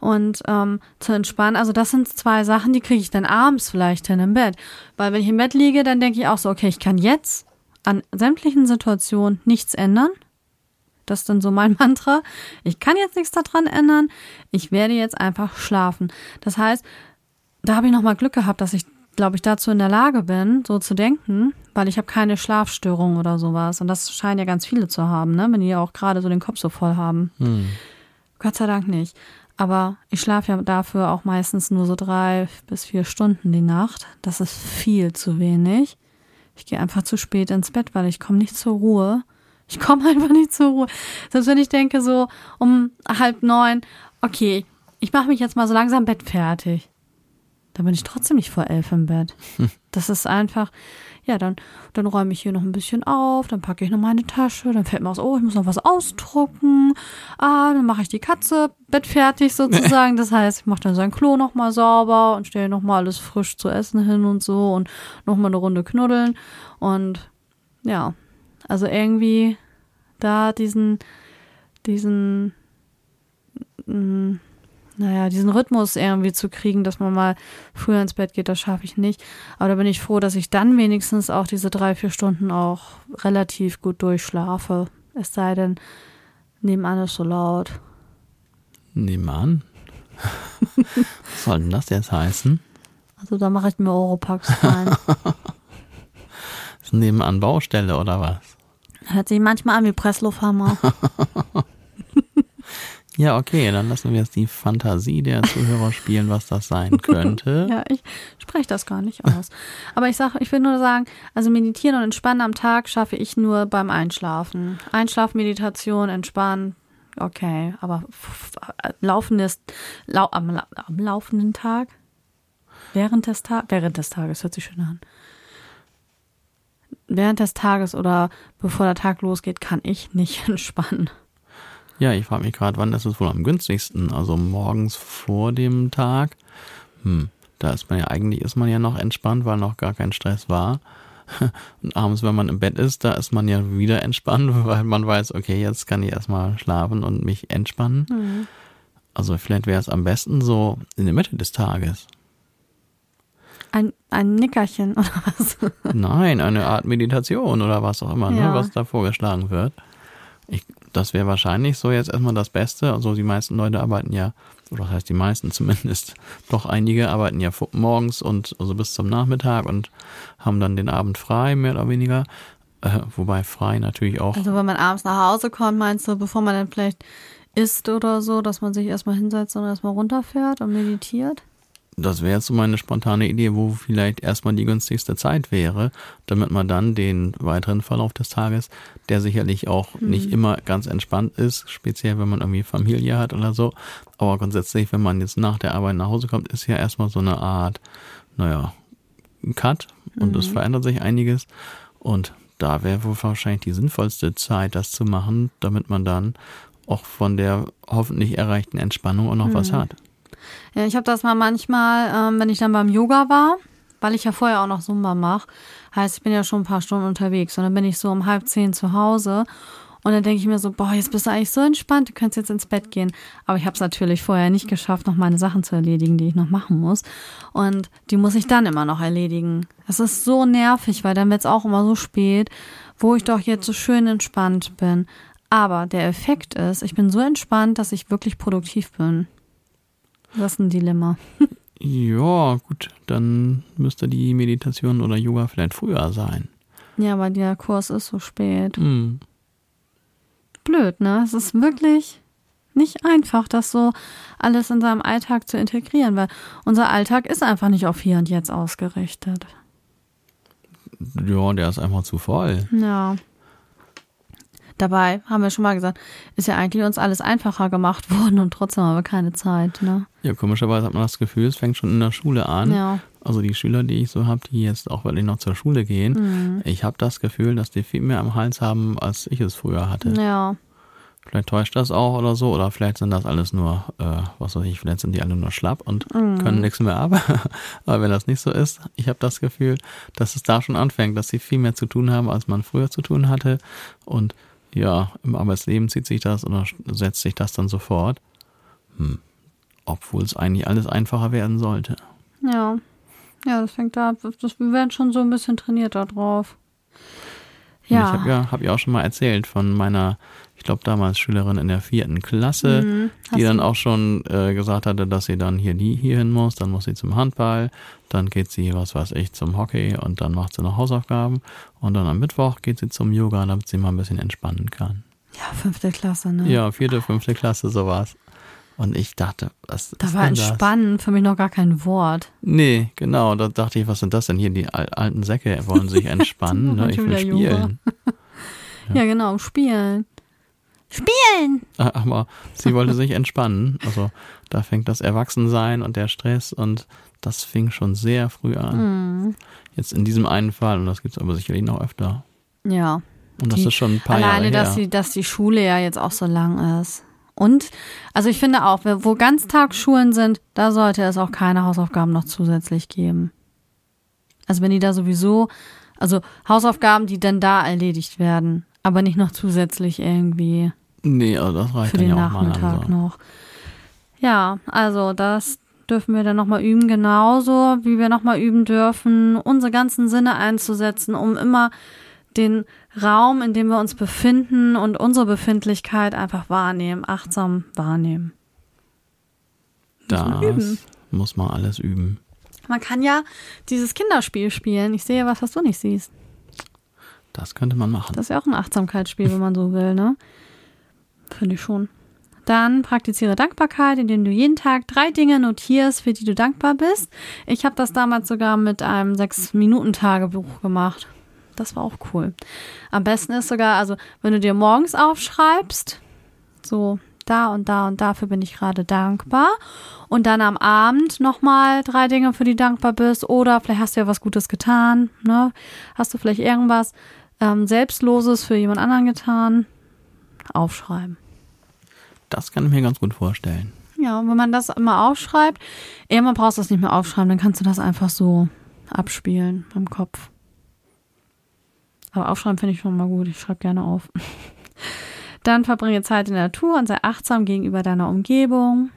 Und ähm, zu entspannen, also das sind zwei Sachen, die kriege ich dann abends vielleicht hin im Bett. Weil wenn ich im Bett liege, dann denke ich auch so, okay, ich kann jetzt an sämtlichen Situationen nichts ändern. Das ist dann so mein Mantra. Ich kann jetzt nichts daran ändern. Ich werde jetzt einfach schlafen. Das heißt, da habe ich nochmal Glück gehabt, dass ich, glaube ich, dazu in der Lage bin, so zu denken, weil ich habe keine Schlafstörung oder sowas. Und das scheinen ja ganz viele zu haben, ne? wenn die auch gerade so den Kopf so voll haben. Hm. Gott sei Dank nicht. Aber ich schlafe ja dafür auch meistens nur so drei bis vier Stunden die Nacht. Das ist viel zu wenig. Ich gehe einfach zu spät ins Bett, weil ich komme nicht zur Ruhe. Ich komme einfach nicht zur Ruhe. Selbst wenn ich denke so um halb neun, okay, ich mache mich jetzt mal so langsam Bett fertig. Dann bin ich trotzdem nicht vor elf im Bett. Das ist einfach, ja, dann, dann räume ich hier noch ein bisschen auf, dann packe ich noch meine Tasche, dann fällt mir aus, oh, ich muss noch was ausdrucken. Ah, dann mache ich die Katze bettfertig sozusagen. Das heißt, ich mache dann sein Klo nochmal sauber und stelle nochmal alles frisch zu essen hin und so und nochmal eine Runde knuddeln. Und ja, also irgendwie da diesen, diesen, mh, naja, diesen Rhythmus irgendwie zu kriegen, dass man mal früher ins Bett geht, das schaffe ich nicht. Aber da bin ich froh, dass ich dann wenigstens auch diese drei, vier Stunden auch relativ gut durchschlafe. Es sei denn, nebenan ist so laut. Nebenan? Was soll denn das jetzt heißen? Also da mache ich mir Europax rein. ist nebenan Baustelle oder was? Hört sich manchmal an wie Presslufthammer. Ja, okay, dann lassen wir jetzt die Fantasie der Zuhörer spielen, was das sein könnte. ja, ich spreche das gar nicht aus. Aber ich sage, ich will nur sagen, also meditieren und entspannen am Tag schaffe ich nur beim Einschlafen. Einschlafmeditation, entspannen, okay, aber laufendes, lau, am, am laufenden Tag? Während des Tages? Während des Tages, hört sich schön an. Während des Tages oder bevor der Tag losgeht, kann ich nicht entspannen. Ja, ich frage mich gerade, wann ist es wohl am günstigsten? Also morgens vor dem Tag. Hm, da ist man ja eigentlich ist man ja noch entspannt, weil noch gar kein Stress war. Und abends, wenn man im Bett ist, da ist man ja wieder entspannt, weil man weiß, okay, jetzt kann ich erstmal schlafen und mich entspannen. Mhm. Also vielleicht wäre es am besten so in der Mitte des Tages. Ein, ein Nickerchen oder was? Nein, eine Art Meditation oder was auch immer, ne, ja. ne, was da vorgeschlagen wird. Ich das wäre wahrscheinlich so jetzt erstmal das Beste. Also die meisten Leute arbeiten ja, oder das heißt die meisten zumindest, doch einige arbeiten ja morgens und also bis zum Nachmittag und haben dann den Abend frei, mehr oder weniger. Äh, wobei frei natürlich auch. Also wenn man abends nach Hause kommt, meinst du, bevor man dann vielleicht isst oder so, dass man sich erstmal hinsetzt und erstmal runterfährt und meditiert? Das wäre jetzt so meine spontane Idee, wo vielleicht erstmal die günstigste Zeit wäre, damit man dann den weiteren Verlauf des Tages, der sicherlich auch mhm. nicht immer ganz entspannt ist, speziell wenn man irgendwie Familie hat oder so, aber grundsätzlich, wenn man jetzt nach der Arbeit nach Hause kommt, ist ja erstmal so eine Art, naja, Cut und mhm. es verändert sich einiges und da wäre wohl wahrscheinlich die sinnvollste Zeit, das zu machen, damit man dann auch von der hoffentlich erreichten Entspannung auch noch mhm. was hat. Ja, ich habe das mal manchmal, ähm, wenn ich dann beim Yoga war, weil ich ja vorher auch noch Zumba mache. Heißt, ich bin ja schon ein paar Stunden unterwegs und dann bin ich so um halb zehn zu Hause und dann denke ich mir so, boah, jetzt bist du eigentlich so entspannt, du könntest jetzt ins Bett gehen. Aber ich habe es natürlich vorher nicht geschafft, noch meine Sachen zu erledigen, die ich noch machen muss. Und die muss ich dann immer noch erledigen. Das ist so nervig, weil dann wird es auch immer so spät, wo ich doch jetzt so schön entspannt bin. Aber der Effekt ist, ich bin so entspannt, dass ich wirklich produktiv bin. Das ist ein Dilemma. ja, gut, dann müsste die Meditation oder Yoga vielleicht früher sein. Ja, weil der Kurs ist so spät. Mm. Blöd, ne? Es ist wirklich nicht einfach, das so alles in seinem Alltag zu integrieren, weil unser Alltag ist einfach nicht auf hier und jetzt ausgerichtet. Ja, der ist einfach zu voll. Ja. Dabei, haben wir schon mal gesagt, ist ja eigentlich uns alles einfacher gemacht worden und trotzdem haben wir keine Zeit. Ne? Ja, komischerweise hat man das Gefühl, es fängt schon in der Schule an. Ja. Also die Schüler, die ich so habe, die jetzt auch wirklich noch zur Schule gehen, mhm. ich habe das Gefühl, dass die viel mehr am Hals haben, als ich es früher hatte. Ja. Vielleicht täuscht das auch oder so, oder vielleicht sind das alles nur, äh, was weiß ich, vielleicht sind die alle nur schlapp und mhm. können nichts mehr ab. Aber wenn das nicht so ist, ich habe das Gefühl, dass es da schon anfängt, dass sie viel mehr zu tun haben, als man früher zu tun hatte. Und ja, im Arbeitsleben zieht sich das oder setzt sich das dann sofort. Hm. Obwohl es eigentlich alles einfacher werden sollte. Ja. Ja, das fängt da, das, wir werden schon so ein bisschen trainiert darauf. Ja. Ich habe ja, hab ja auch schon mal erzählt von meiner, ich glaube damals Schülerin in der vierten Klasse, Mhm, die dann auch schon äh, gesagt hatte, dass sie dann hier die hier hin muss, dann muss sie zum Handball, dann geht sie, was weiß ich, zum Hockey und dann macht sie noch Hausaufgaben und dann am Mittwoch geht sie zum Yoga, damit sie mal ein bisschen entspannen kann. Ja, fünfte Klasse, ne? Ja, vierte, fünfte Klasse, sowas. Und ich dachte, was Da ist war entspannen für mich noch gar kein Wort. Nee, genau, da dachte ich, was sind das denn hier? Die al- alten Säcke wollen sich entspannen, ne? Ich will spielen. Ja, genau, spielen. Spielen! Ah, Aber sie wollte sich entspannen. Also da fängt das Erwachsensein und der Stress und das fing schon sehr früh an. Mhm. Jetzt in diesem einen Fall, und das gibt's aber sicherlich noch öfter. Ja. Und das Die- ist schon ein paar Alleine, Jahre dass her. die, dass die Schule ja jetzt auch so lang ist. Und, also ich finde auch, wo Ganztagsschulen sind, da sollte es auch keine Hausaufgaben noch zusätzlich geben. Also wenn die da sowieso, also Hausaufgaben, die dann da erledigt werden, aber nicht noch zusätzlich irgendwie nee, also das reicht für den ja Nachmittag langsam. noch. Ja, also das dürfen wir dann nochmal üben, genauso wie wir nochmal üben dürfen, unsere ganzen Sinne einzusetzen, um immer den Raum, in dem wir uns befinden und unsere Befindlichkeit einfach wahrnehmen, achtsam wahrnehmen. Muss man. Das muss man alles üben. Man kann ja dieses Kinderspiel spielen. Ich sehe was, was du nicht siehst. Das könnte man machen. Das ist ja auch ein Achtsamkeitsspiel, wenn man so will, ne? Finde ich schon. Dann praktiziere Dankbarkeit, indem du jeden Tag drei Dinge notierst, für die du dankbar bist. Ich habe das damals sogar mit einem Sechs-Minuten-Tagebuch gemacht. Das war auch cool. Am besten ist sogar, also wenn du dir morgens aufschreibst, so da und da und dafür bin ich gerade dankbar. Und dann am Abend nochmal drei Dinge, für die du dankbar bist. Oder vielleicht hast du ja was Gutes getan. Ne? Hast du vielleicht irgendwas ähm, Selbstloses für jemand anderen getan? Aufschreiben. Das kann ich mir ganz gut vorstellen. Ja, und wenn man das immer aufschreibt, irgendwann brauchst du es nicht mehr aufschreiben, dann kannst du das einfach so abspielen im Kopf. Aber aufschreiben finde ich schon mal gut. Ich schreibe gerne auf. Dann verbringe Zeit in der Natur und sei achtsam gegenüber deiner Umgebung.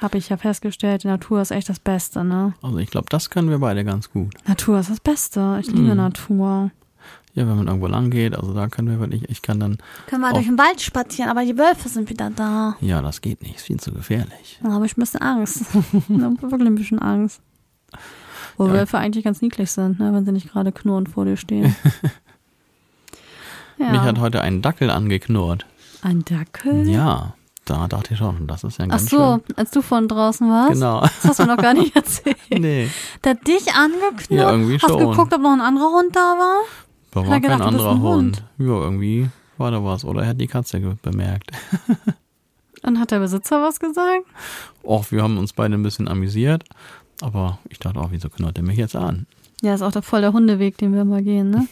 Habe ich ja festgestellt, die Natur ist echt das Beste, ne? Also ich glaube, das können wir beide ganz gut. Natur ist das Beste. Ich liebe Mhm. Natur. Ja, wenn man irgendwo lang geht, also da können wir wirklich, ich kann dann, Können wir durch den Wald spazieren, aber die Wölfe sind wieder da. ja, das geht nicht, ist viel zu gefährlich. Da habe ich ein bisschen Angst. ich habe wirklich ein bisschen Angst. Wo Ja. Wölfe eigentlich ganz niedlich sind, ne, wenn sie nicht gerade knurrend vor dir stehen. ja. Mich hat heute ein Dackel angeknurrt. ein Dackel? Ja, da dachte ich schon, das ist ja Ach ganz so, schön. als du von draußen warst? Genau. Das hast du noch gar nicht erzählt. nee, Der hat dich angeknurrt? Ja, irgendwie Hast du schon. geguckt, ob noch ein anderer Hund da war? Da war gedacht, kein anderer Hund. Hund? Ja, irgendwie war da was. Oder er hat die Katze bemerkt. Und hat der Besitzer was gesagt? Och, wir haben uns beide ein bisschen amüsiert. Aber ich dachte auch, wieso knurrt er mich jetzt an? Ja, ist auch der, voll der Hundeweg, den wir immer gehen, ne?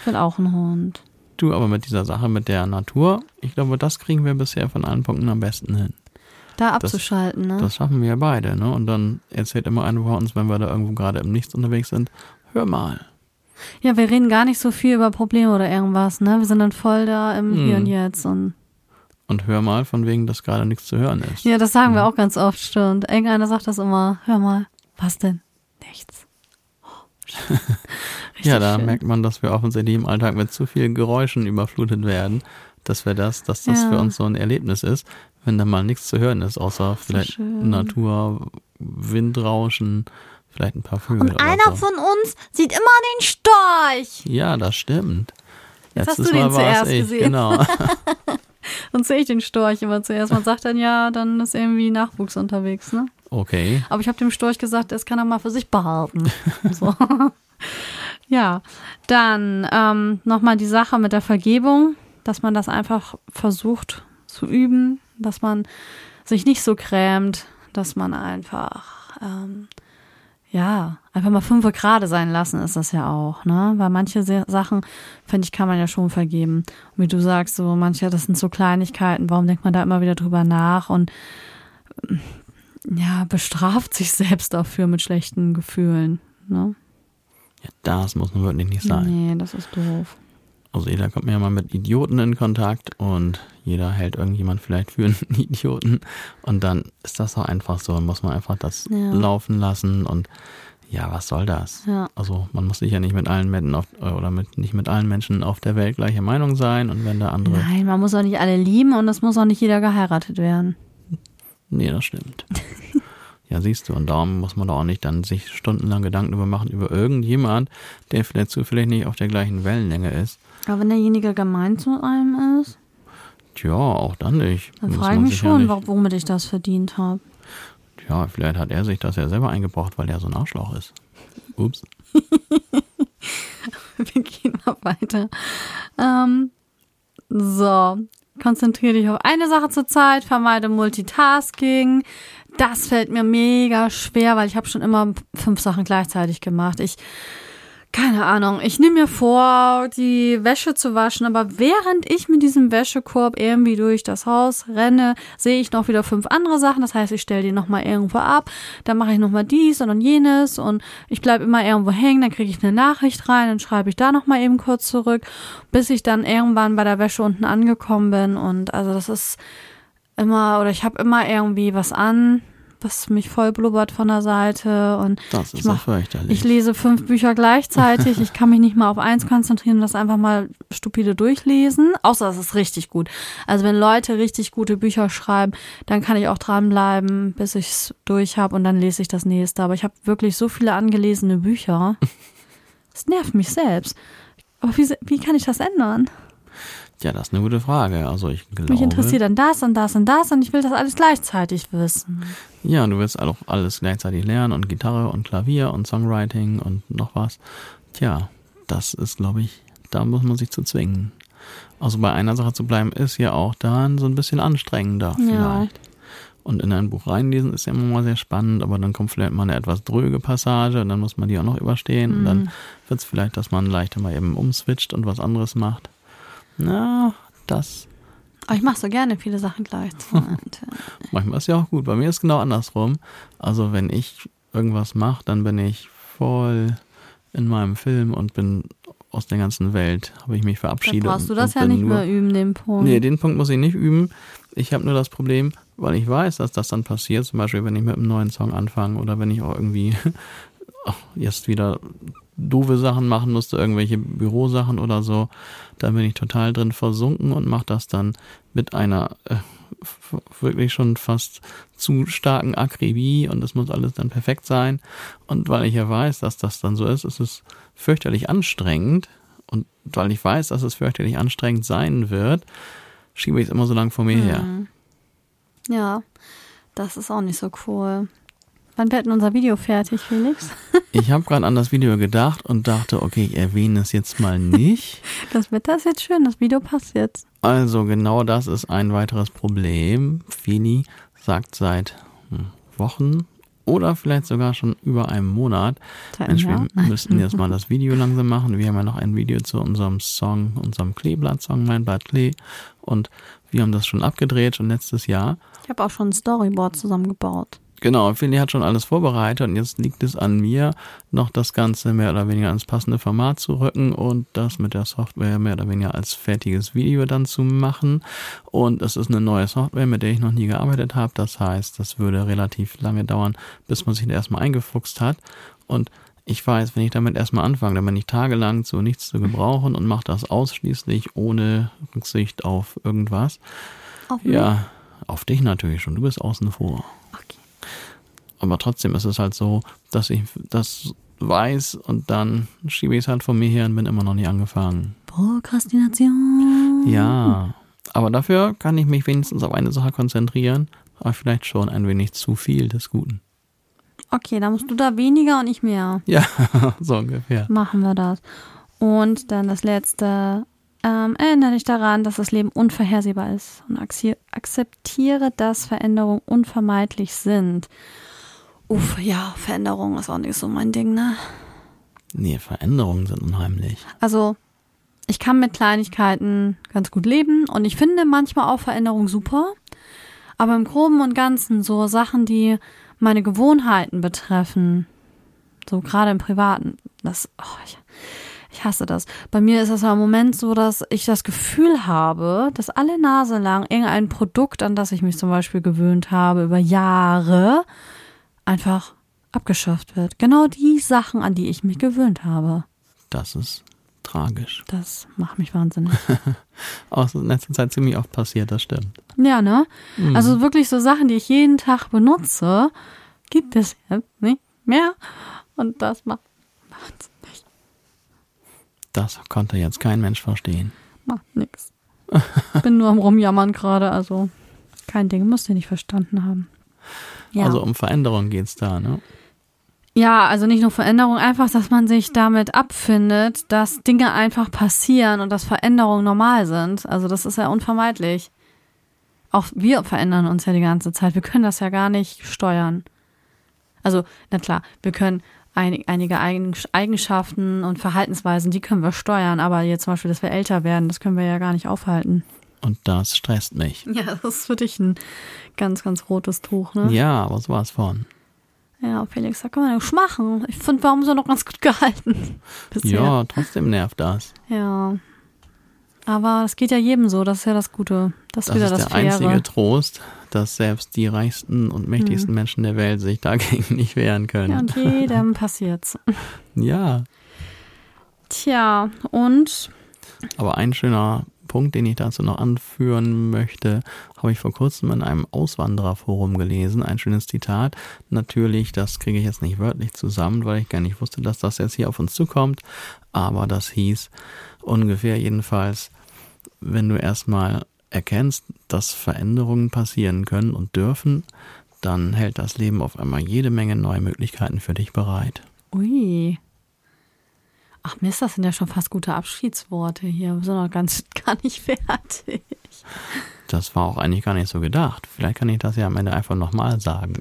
Ich will auch einen Hund. Du, aber mit dieser Sache mit der Natur, ich glaube, das kriegen wir bisher von allen Punkten am besten hin. Da Das- abzuschalten, ne? Das schaffen wir ja beide, ne? Und dann erzählt immer einer bei uns, wenn wir da irgendwo gerade im Nichts unterwegs sind, hör mal. Ja, wir reden gar nicht so viel über Probleme oder irgendwas, ne? Wir sind dann voll da im Hier Mhm. und Jetzt und Und hör mal, von wegen, dass gerade nichts zu hören ist. ja, das sagen wir Mhm. auch ganz oft, stimmt. Irgendeiner sagt das immer, hör mal, was denn? Nichts. Oh, ja, da schön. merkt man, dass wir offensichtlich im Alltag mit zu vielen Geräuschen überflutet werden, dass wir das, dass das Ja. für uns so ein Erlebnis ist, wenn da mal nichts zu hören ist, außer vielleicht schön. Natur, Windrauschen, vielleicht ein paar Vögel Und einer so. von uns sieht immer den Storch. Ja, das stimmt. Jetzt hast Letztes du den Mal es zuerst ich, gesehen. genau. Und sehe ich den Storch immer zuerst. Man sagt dann ja, dann ist irgendwie Nachwuchs unterwegs, ne? Okay. Aber ich habe dem Storch gesagt, das kann er mal für sich behalten. so. Ja, dann ähm, nochmal die Sache mit der Vergebung, dass man das einfach versucht zu üben, dass man sich nicht so grämt, dass man einfach, ähm, ja, einfach mal fünf gerade sein lassen ist das ja auch, ne? Weil manche Sachen, finde ich, kann man ja schon vergeben. Und wie du sagst, so manche, das sind so Kleinigkeiten, warum denkt man da immer wieder drüber nach und ähm, ja, bestraft sich selbst dafür mit schlechten Gefühlen, ne? Ja, das muss nun wirklich nicht sein. Nee, das ist doof. Also jeder kommt ja mal mit Idioten in Kontakt und jeder hält irgendjemand vielleicht für einen Idioten und dann ist das auch einfach so, dann muss man einfach das Ja. laufen lassen und Ja, was soll das? Ja. Also man muss sich ja nicht mit allen Menschen auf, oder mit, nicht mit allen Menschen auf der Welt gleicher Meinung sein und wenn da andere. Nein, man muss auch nicht alle lieben und es muss auch nicht jeder geheiratet werden. Nee, das stimmt. ja, siehst du, und darum muss man da auch nicht dann sich stundenlang Gedanken über machen, über irgendjemand, der vielleicht zufällig nicht auf der gleichen Wellenlänge ist. Aber wenn derjenige gemein zu einem ist, Tja, auch dann nicht. dann frage ich mich ja schon, wa- womit ich das verdient habe. Ja, vielleicht hat er sich das ja selber eingebrockt, weil er so ein Arschloch ist. Ups. Wir gehen mal weiter. Ähm, so, konzentriere dich auf eine Sache zur Zeit, vermeide Multitasking. Das fällt mir mega schwer, weil ich habe schon immer fünf Sachen gleichzeitig gemacht. Ich keine Ahnung, ich nehme mir vor, die Wäsche zu waschen, aber während ich mit diesem Wäschekorb irgendwie durch das Haus renne, sehe ich noch wieder fünf andere Sachen. Das heißt, ich stelle die nochmal irgendwo ab, dann mache ich nochmal dies und dann jenes und ich bleibe immer irgendwo hängen, dann kriege ich eine Nachricht rein, dann schreibe ich da nochmal eben kurz zurück, bis ich dann irgendwann bei der Wäsche unten angekommen bin. Und also das ist immer, oder ich habe immer irgendwie was an, was mich voll blubbert von der Seite und Das ich ist ja mach- ich lese fünf Bücher gleichzeitig. Ich kann mich nicht mal auf eins konzentrieren und das einfach mal stupide durchlesen. Außer es ist richtig gut. Also wenn Leute richtig gute Bücher schreiben, dann kann ich auch dranbleiben, bis ich es durch habe und dann lese ich das nächste. Aber ich habe wirklich so viele angelesene Bücher. Das nervt mich selbst. Aber wie, wie kann ich das ändern? Ja, das ist eine gute Frage. Also ich glaube. Mich interessiert dann das und das und das und ich will das alles gleichzeitig wissen. Ja, du willst auch alles gleichzeitig lernen und Gitarre und Klavier und Songwriting und noch was. Tja, das ist, glaube ich, da muss man sich zu zwingen. Also bei einer Sache zu bleiben, ist ja auch dann so ein bisschen anstrengender Ja. vielleicht. Und in ein Buch reinlesen ist ja immer mal sehr spannend, aber dann kommt vielleicht mal eine etwas dröge Passage und dann muss man die auch noch überstehen. Und Mhm. dann wird es vielleicht, dass man leichter mal eben umswitcht und was anderes macht. Na, das Aber ich mache so gerne viele Sachen gleichzeitig. Manchmal ist ja auch gut. Bei mir ist genau andersrum. Also wenn ich irgendwas mache, dann bin ich voll in meinem Film und bin aus der ganzen Welt, habe ich mich Dann verabschiedet. brauchst du das ja nicht nur, mehr üben, den Punkt. Nee, den Punkt muss ich nicht üben. Ich habe nur das Problem, weil ich weiß, dass das dann passiert, zum Beispiel, wenn ich mit einem neuen Song anfange oder wenn ich auch irgendwie ach, jetzt wieder doofe Sachen machen musste, irgendwelche Bürosachen oder so, dann bin ich total drin versunken und mache das dann mit einer äh, wirklich schon fast zu starken Akribie und es muss alles dann perfekt sein. Und weil ich ja weiß, dass das dann so ist, ist es fürchterlich anstrengend. Und weil ich weiß, dass es fürchterlich anstrengend sein wird, schiebe ich es immer so lang vor mir her. Mhm. Ja, das ist auch nicht so cool. Wann wird denn unser Video fertig, Felix? Ich habe gerade an das Video gedacht und dachte, okay, ich erwähne es jetzt mal nicht. Das Wetter ist jetzt schön, das Video passt jetzt. Also genau das ist ein weiteres Problem. Fini sagt seit hm, Wochen oder vielleicht sogar schon über einem Monat, Seit Mensch, wir müssten jetzt mal das Video langsam machen. Wir haben ja noch ein Video zu unserem Song, unserem Kleeblatt-Song, Mein Blatt Klee. Und wir haben das schon abgedreht, schon letztes Jahr. Ich habe auch schon ein Storyboard zusammengebaut. Genau, Fini hat schon alles vorbereitet und jetzt liegt es an mir, noch das Ganze mehr oder weniger ans passende Format zu rücken und das mit der Software mehr oder weniger als fertiges Video dann zu machen. Und es ist eine neue Software, mit der ich noch nie gearbeitet habe. Das heißt, das würde relativ lange dauern, bis man sich da erstmal eingefuchst hat. Und ich weiß, wenn ich damit erstmal anfange, dann bin ich tagelang zu nichts zu gebrauchen und mache das ausschließlich ohne Rücksicht auf irgendwas. Auf mich? Ja, auf dich natürlich schon. Du bist außen vor. Aber trotzdem ist es halt so, dass ich das weiß und dann schiebe ich es halt von mir her und bin immer noch nicht angefangen. Prokrastination. Ja, aber dafür kann ich mich wenigstens auf eine Sache konzentrieren, aber vielleicht schon ein wenig zu viel des Guten. Okay, dann musst du da weniger und ich mehr. Ja, so ungefähr. Machen wir das. Und dann das letzte. Ähm, erinnere dich daran, dass das Leben unvorhersehbar ist und akzeptiere, dass Veränderungen unvermeidlich sind. Uff, ja, Veränderung ist auch nicht so mein Ding, ne? Nee, Veränderungen sind unheimlich. Also, ich kann mit Kleinigkeiten ganz gut leben und ich finde manchmal auch Veränderung super. Aber im Groben und Ganzen so Sachen, die meine Gewohnheiten betreffen, so gerade im Privaten, das, oh, ich, ich hasse das. Bei mir ist das im Moment so, dass ich das Gefühl habe, dass alle Nase lang irgendein Produkt, an das ich mich zum Beispiel gewöhnt habe, über Jahre, einfach abgeschafft wird. Genau die Sachen, an die ich mich gewöhnt habe. Das ist tragisch. Das macht mich wahnsinnig. Auch in letzter Zeit ziemlich oft passiert, das stimmt. Ja, ne? Also wirklich so Sachen, die ich jeden Tag benutze, gibt es jetzt nicht mehr. Und das macht wahnsinnig. Das konnte jetzt kein Mensch verstehen. Macht nix. Bin nur am Rumjammern gerade, also kein Ding, musst du nicht verstanden haben. Ja. Also um Veränderung geht's da, ne? Ja, also nicht nur Veränderung, einfach, dass man sich damit abfindet, dass Dinge einfach passieren und dass Veränderungen normal sind. Also das ist ja unvermeidlich. Auch wir verändern uns ja die ganze Zeit. Wir können das ja gar nicht steuern. Also, na klar, wir können ein, einige Eigenschaften und Verhaltensweisen, die können wir steuern, aber jetzt zum Beispiel, dass wir älter werden, das können wir ja gar nicht aufhalten. Und das stresst mich. Ja, das ist für dich ein ganz, ganz rotes Tuch, ne? Ja, aber sowas von. Ja, Felix, da kann man nichts machen. Ich finde, wir haben sie noch ganz gut gehalten. Bisher. Ja, trotzdem nervt das. Ja. Aber es geht ja jedem so, das ist ja das Gute. Das, Das ist wieder ist das der einzige Faire. Trost, dass selbst die reichsten und mächtigsten Menschen der Welt sich dagegen nicht wehren Hm. Ja, können. und jedem passiert's. Ja, Tja, und aber ein schöner Punkt, den ich dazu noch anführen möchte, habe ich vor kurzem in einem Auswandererforum gelesen. Ein schönes Zitat. Natürlich, das kriege ich jetzt nicht wörtlich zusammen, weil ich gar nicht wusste, dass das jetzt hier auf uns zukommt. Aber das hieß ungefähr jedenfalls, wenn du erstmal erkennst, dass Veränderungen passieren können und dürfen, dann hält das Leben auf einmal jede Menge neue Möglichkeiten für dich bereit. ui. Ach Mist, das sind ja schon fast gute Abschiedsworte hier. Wir sind noch ganz gar nicht fertig. Das war auch eigentlich gar nicht so gedacht. Vielleicht kann ich das ja am Ende einfach nochmal sagen.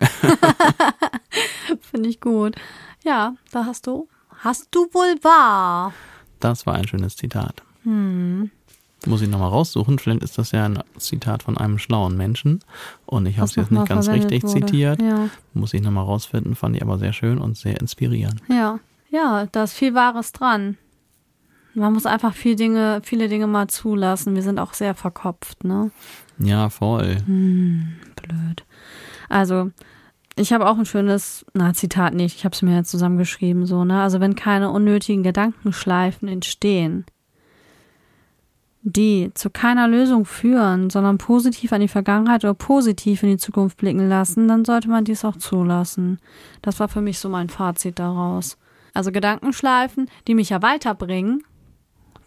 Finde ich gut. Ja, da hast du. Hast du wohl wahr? Das war ein schönes Zitat. Hm. Muss ich nochmal raussuchen. Vielleicht ist das ja ein Zitat von einem schlauen Menschen. Und ich habe es jetzt nicht ganz richtig wurde. zitiert. Ja. Muss ich nochmal rausfinden. Fand ich aber sehr schön und sehr inspirierend. Ja, ja, da ist viel Wahres dran. Man muss einfach viel Dinge, viele Dinge mal zulassen. Wir sind auch sehr verkopft, ne? Ja, voll. Blöd. Also, ich habe auch ein schönes, na, Zitat nicht, ich habe es mir jetzt zusammengeschrieben, so, ne? Also, wenn keine unnötigen Gedankenschleifen entstehen, die zu keiner Lösung führen, sondern positiv an die Vergangenheit oder positiv in die Zukunft blicken lassen, dann sollte man dies auch zulassen. Das war für mich so mein Fazit daraus. Also Gedankenschleifen, die mich ja weiterbringen,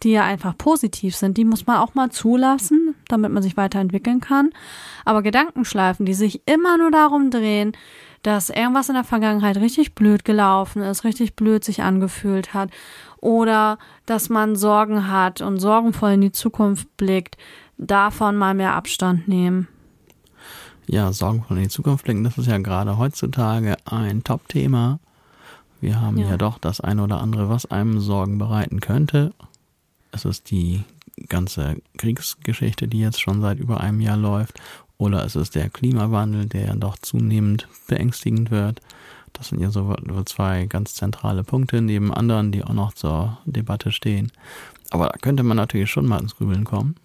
die ja einfach positiv sind, die muss man auch mal zulassen, damit man sich weiterentwickeln kann. Aber Gedankenschleifen, die sich immer nur darum drehen, dass irgendwas in der Vergangenheit richtig blöd gelaufen ist, richtig blöd sich angefühlt hat oder dass man Sorgen hat und sorgenvoll in die Zukunft blickt, davon mal mehr Abstand nehmen. Ja, Sorgenvoll in die Zukunft blicken, das ist ja gerade heutzutage ein Top-Thema. Wir haben ja. Ja. doch das eine oder andere, was einem Sorgen bereiten könnte. Es ist die ganze Kriegsgeschichte, die jetzt schon seit über einem Jahr läuft. Oder es ist der Klimawandel, der ja doch zunehmend beängstigend wird. Das sind ja so zwei ganz zentrale Punkte neben anderen, die auch noch zur Debatte stehen. Aber da könnte man natürlich schon mal ins Grübeln kommen.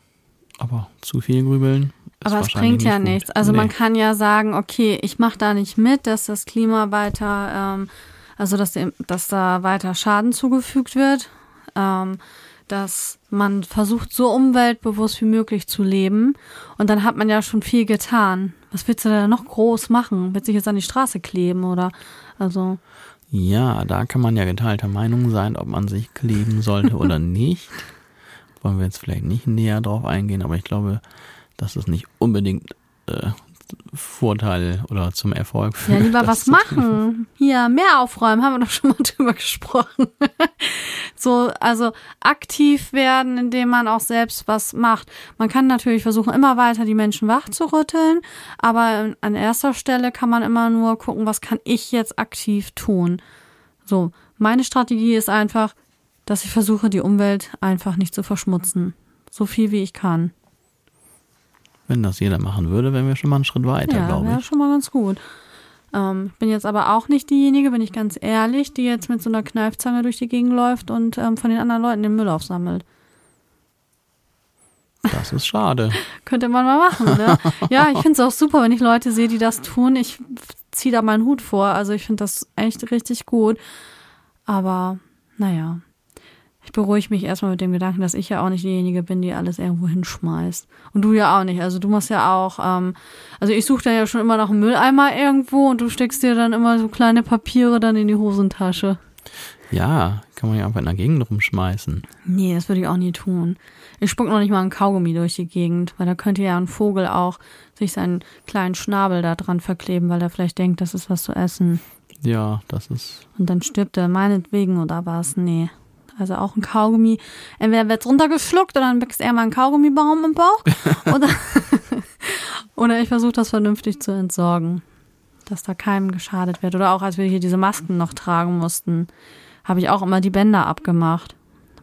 Aber zu viel Grübeln ist Aber es bringt ja gut. nichts. Also Nee. man kann ja sagen, okay, ich mache da nicht mit, dass das Klima weiter, ähm, also dass, dem, dass da weiter Schaden zugefügt wird, ähm, dass man versucht, so umweltbewusst wie möglich zu leben. Und dann hat man ja schon viel getan. Was willst du da noch groß machen? Willst du dich jetzt an die Straße kleben oder also Ja, da kann man ja geteilter Meinung sein, ob man sich kleben sollte oder nicht. Wollen wir jetzt vielleicht nicht näher drauf eingehen, aber ich glaube, dass es nicht unbedingt äh, Vorteil oder zum Erfolg ja führt. lieber das was machen. Hier mehr aufräumen, haben wir doch schon mal drüber gesprochen. so also aktiv werden, indem man auch selbst was macht. Man kann natürlich versuchen, immer weiter die Menschen wach zu rütteln, aber an erster Stelle kann man immer nur gucken, was kann ich jetzt aktiv tun. So, meine Strategie ist einfach, dass ich versuche, die Umwelt einfach nicht zu verschmutzen. So viel wie ich kann. Wenn das jeder machen würde, wären wir schon mal einen Schritt weiter, Ja, glaube wäre ich. schon mal ganz gut. Ähm, bin jetzt aber auch nicht diejenige, bin ich ganz ehrlich, die jetzt mit so einer Kneifzange durch die Gegend läuft und ähm, von den anderen Leuten den Müll aufsammelt. Das ist schade. Könnte man mal machen, ne? ja, ich finde es auch super, wenn ich Leute sehe, die das tun. Ich ziehe da meinen Hut vor. Also ich finde das echt richtig gut. Aber naja, ich beruhige mich erstmal mit dem Gedanken, dass ich ja auch nicht diejenige bin, die alles irgendwo hinschmeißt. Und du ja auch nicht. Also du machst ja auch, ähm, also ich suche da ja schon immer nach einem Mülleimer irgendwo und du steckst dir dann immer so kleine Papiere dann in die Hosentasche. Ja, kann man ja einfach in der Gegend rumschmeißen. Nee, das würde ich auch nie tun. Ich spuck noch nicht mal einen Kaugummi durch die Gegend, weil da könnte ja ein Vogel auch sich seinen kleinen Schnabel da dran verkleben, weil er vielleicht denkt, das ist was zu essen. Ja, das ist. Und dann stirbt er meinetwegen oder was? Nee. Also auch ein Kaugummi. Entweder wird's runtergeschluckt oder dann wächst er mal ein Kaugummibaum im Bauch. oder, oder ich versuche das vernünftig zu entsorgen. Dass da keinem geschadet wird. Oder auch als wir hier diese Masken noch tragen mussten, habe ich auch immer die Bänder abgemacht.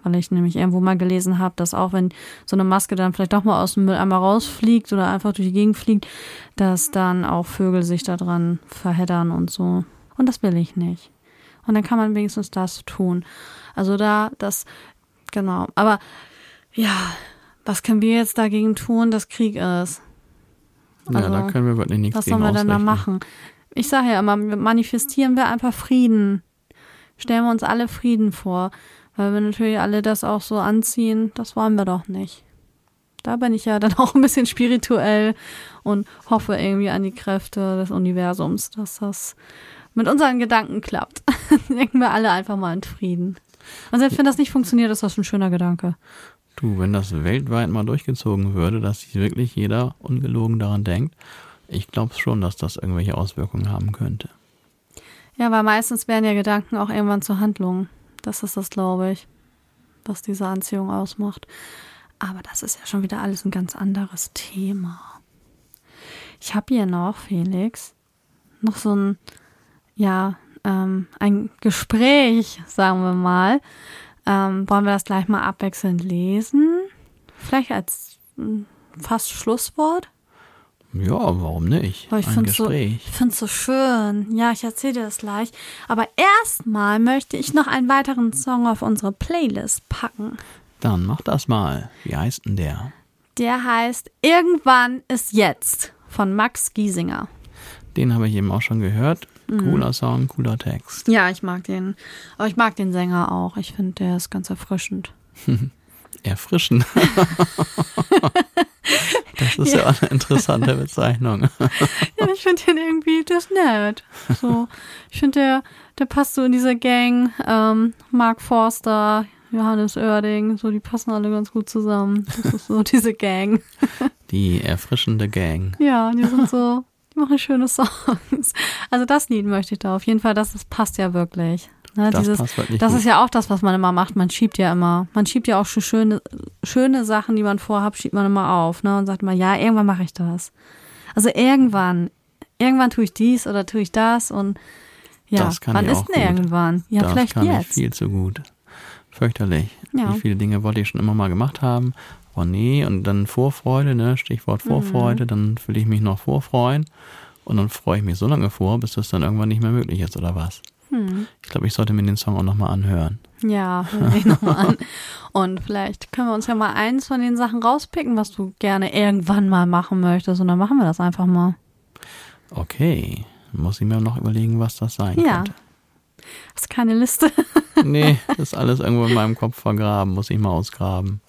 Weil ich nämlich irgendwo mal gelesen habe, dass auch wenn so eine Maske dann vielleicht doch mal aus dem Mülleimer rausfliegt oder einfach durch die Gegend fliegt, dass dann auch Vögel sich da dran verheddern und so. Und das will ich nicht. Und dann kann man wenigstens das tun. Also da, das, genau. Aber ja, was können wir jetzt dagegen tun, dass Krieg ist? Also, ja, da können wir wirklich nichts Was sollen wir denn da machen? Ich sage ja immer, manifestieren wir einfach Frieden. Stellen wir uns alle Frieden vor. Weil wir natürlich alle das auch so anziehen, das wollen wir doch nicht. Da bin ich ja dann auch ein bisschen spirituell und hoffe irgendwie an die Kräfte des Universums, dass das mit unseren Gedanken klappt. Denken wir alle einfach mal in Frieden. Und selbst wenn das nicht funktioniert, ist das ein schöner Gedanke. Du, wenn das weltweit mal durchgezogen würde, dass sich wirklich jeder ungelogen daran denkt, ich glaube schon, dass das irgendwelche Auswirkungen haben könnte. Ja, weil meistens werden ja Gedanken auch irgendwann zur Handlung. Das ist das, glaube ich, was diese Anziehung ausmacht. Aber das ist ja schon wieder alles ein ganz anderes Thema. Ich habe hier noch, Felix, noch so ein, ja, ähm, ein Gespräch, sagen wir mal. Ähm, wollen wir das gleich mal abwechselnd lesen? Vielleicht als hm, fast Schlusswort? Ja, warum nicht? Aber ich finde es so, find's so schön. Ja, ich erzähle dir das gleich. Aber erstmal möchte ich noch einen weiteren Song auf unsere Playlist packen. Dann mach das mal. Wie heißt denn der? Der heißt Irgendwann ist jetzt von Max Giesinger. Den habe ich eben auch schon gehört. Mhm. Cooler. Song, cooler Text. Ja, ich mag den. Aber ich mag den Sänger auch. Ich finde, der ist ganz erfrischend. Erfrischend. Das ist ja, ja eine interessante Bezeichnung. ja, ich finde den irgendwie, der ist nett. So, ich finde, der, der passt so in diese Gang. Ähm, Mark Forster, Johannes Oerding, so, die passen alle ganz gut zusammen. Das ist so diese Gang. Die erfrischende Gang. Ja, die sind so, machen schöne Songs. Also das Lied möchte ich da auf jeden Fall, das, das passt ja wirklich. Ne, das dieses, das ist ja auch das, was man immer macht. Man schiebt ja immer. Man schiebt ja auch schon schöne, schöne Sachen, die man vorhat, schiebt man immer auf. Ne, und sagt immer, ja, irgendwann mache ich das. Also irgendwann, irgendwann tue ich dies oder tue ich das und ja, wann ist denn irgendwann? Ja, das vielleicht kann jetzt. Ich viel zu gut. Fürchterlich. Ja. Wie viele Dinge wollte ich schon immer mal gemacht haben. Oh nee, und dann Vorfreude, ne? Stichwort mhm. Vorfreude, mhm. dann will ich mich noch vorfreuen. Und dann freue ich mich so lange vor, bis das dann irgendwann nicht mehr möglich ist, oder was? Hm. Ich glaube, ich sollte mir den Song auch nochmal anhören. Ja, ich nochmal an. Und vielleicht können wir uns ja mal eins von den Sachen rauspicken, was du gerne irgendwann mal machen möchtest. Und dann machen wir das einfach mal. Okay. Muss ich mir noch überlegen, was das sein ja. könnte. Hast keine Liste? nee, ist alles irgendwo in meinem Kopf vergraben. Muss ich mal ausgraben.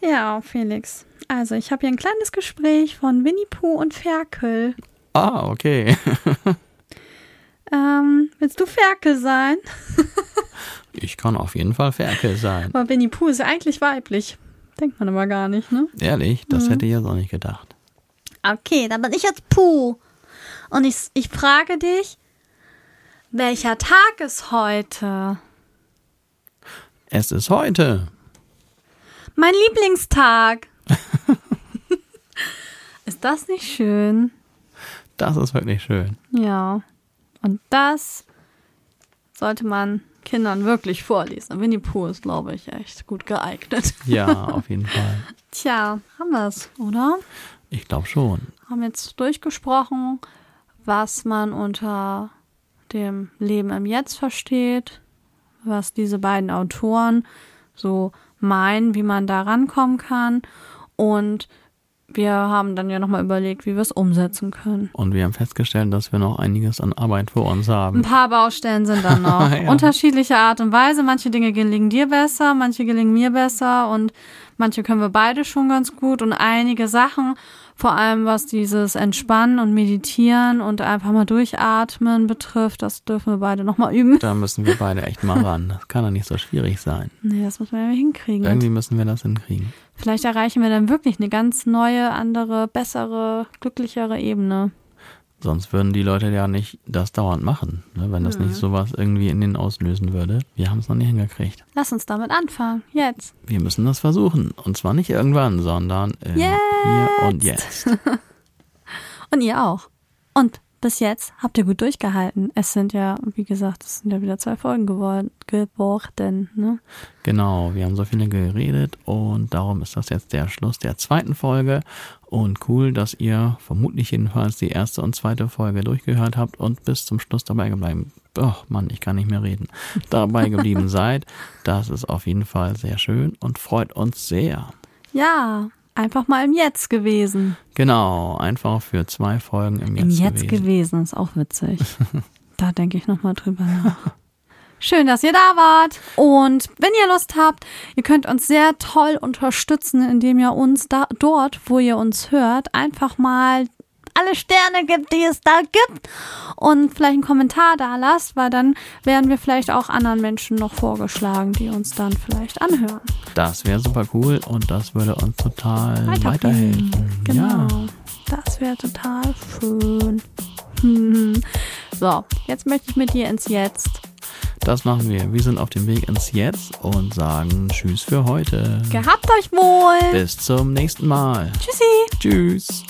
Ja, Felix. Also, ich habe hier ein kleines Gespräch von Winnie Pooh und Ferkel. Ah, okay. Ähm, willst du Ferkel sein? ich kann auf jeden Fall Ferkel sein. Aber Winnie Pooh ist ja eigentlich weiblich. Denkt man aber gar nicht, ne? Ehrlich? Das mhm. hätte ich jetzt auch nicht gedacht. Okay, dann bin ich jetzt Pooh. Und ich, ich frage dich, welcher Tag ist heute? Es ist heute. Mein Lieblingstag. ist das nicht schön? Das ist wirklich schön. Ja. Und das sollte man Kindern wirklich vorlesen. Winnie Pooh ist, glaube ich, echt gut geeignet. Ja, auf jeden Fall. Tja, haben wir es, oder? Ich glaube schon. Haben jetzt durchgesprochen, was man unter dem Leben im Jetzt versteht, was diese beiden Autoren so meinen, wie man da rankommen kann und wir haben dann ja nochmal überlegt, wie wir es umsetzen können. Und wir haben festgestellt, dass wir noch einiges an Arbeit vor uns haben. Ein paar Baustellen sind dann noch. Ja. Unterschiedliche Art und Weise. Manche Dinge gelingen dir besser, manche gelingen mir besser und manche können wir beide schon ganz gut. Und einige Sachen, vor allem was dieses Entspannen und Meditieren und einfach mal durchatmen betrifft, das dürfen wir beide nochmal üben. Da müssen wir beide echt mal ran. Das kann doch nicht so schwierig sein. Nee, das müssen wir ja hinkriegen. Irgendwie müssen wir das hinkriegen. Vielleicht erreichen wir dann wirklich eine ganz neue, andere, bessere, glücklichere Ebene. Sonst würden die Leute ja nicht das dauernd machen, ne? wenn das nicht sowas irgendwie in den auslösen würde. Wir haben es noch nicht hingekriegt. Lass uns damit anfangen. Jetzt. Wir müssen das versuchen. Und zwar nicht irgendwann, sondern Jetzt. Hier und Jetzt. Und ihr auch. Und bis jetzt habt ihr gut durchgehalten. Es sind ja, wie gesagt, es sind ja wieder zwei Folgen geworden. geworden ne? Genau, wir haben so viele geredet und darum ist das jetzt der Schluss der zweiten Folge. Und cool, dass ihr vermutlich jedenfalls die erste und zweite Folge durchgehört habt und bis zum Schluss dabei geblieben. Oh Mann, ich kann nicht mehr reden. Dabei geblieben seid. Das ist auf jeden Fall sehr schön und freut uns sehr. Ja, einfach mal im Jetzt gewesen. Genau, einfach für zwei Folgen im Jetzt, Im Jetzt gewesen. gewesen, ist auch witzig. da denke ich nochmal drüber nach. Schön, dass ihr da wart. Und wenn ihr Lust habt, ihr könnt uns sehr toll unterstützen, indem ihr uns da, dort, wo ihr uns hört, einfach mal alle Sterne gibt, die es da gibt und vielleicht einen Kommentar da lasst, weil dann werden wir vielleicht auch anderen Menschen noch vorgeschlagen, die uns dann vielleicht anhören. Das wäre super cool und das würde uns total weiterhelfen. Genau. Ja. Das wäre total schön. So, jetzt möchte ich mit dir ins Jetzt. Das machen wir. Wir sind auf dem Weg ins Jetzt und sagen Tschüss für heute. Gehabt euch wohl. Bis zum nächsten Mal. Tschüssi. Tschüss.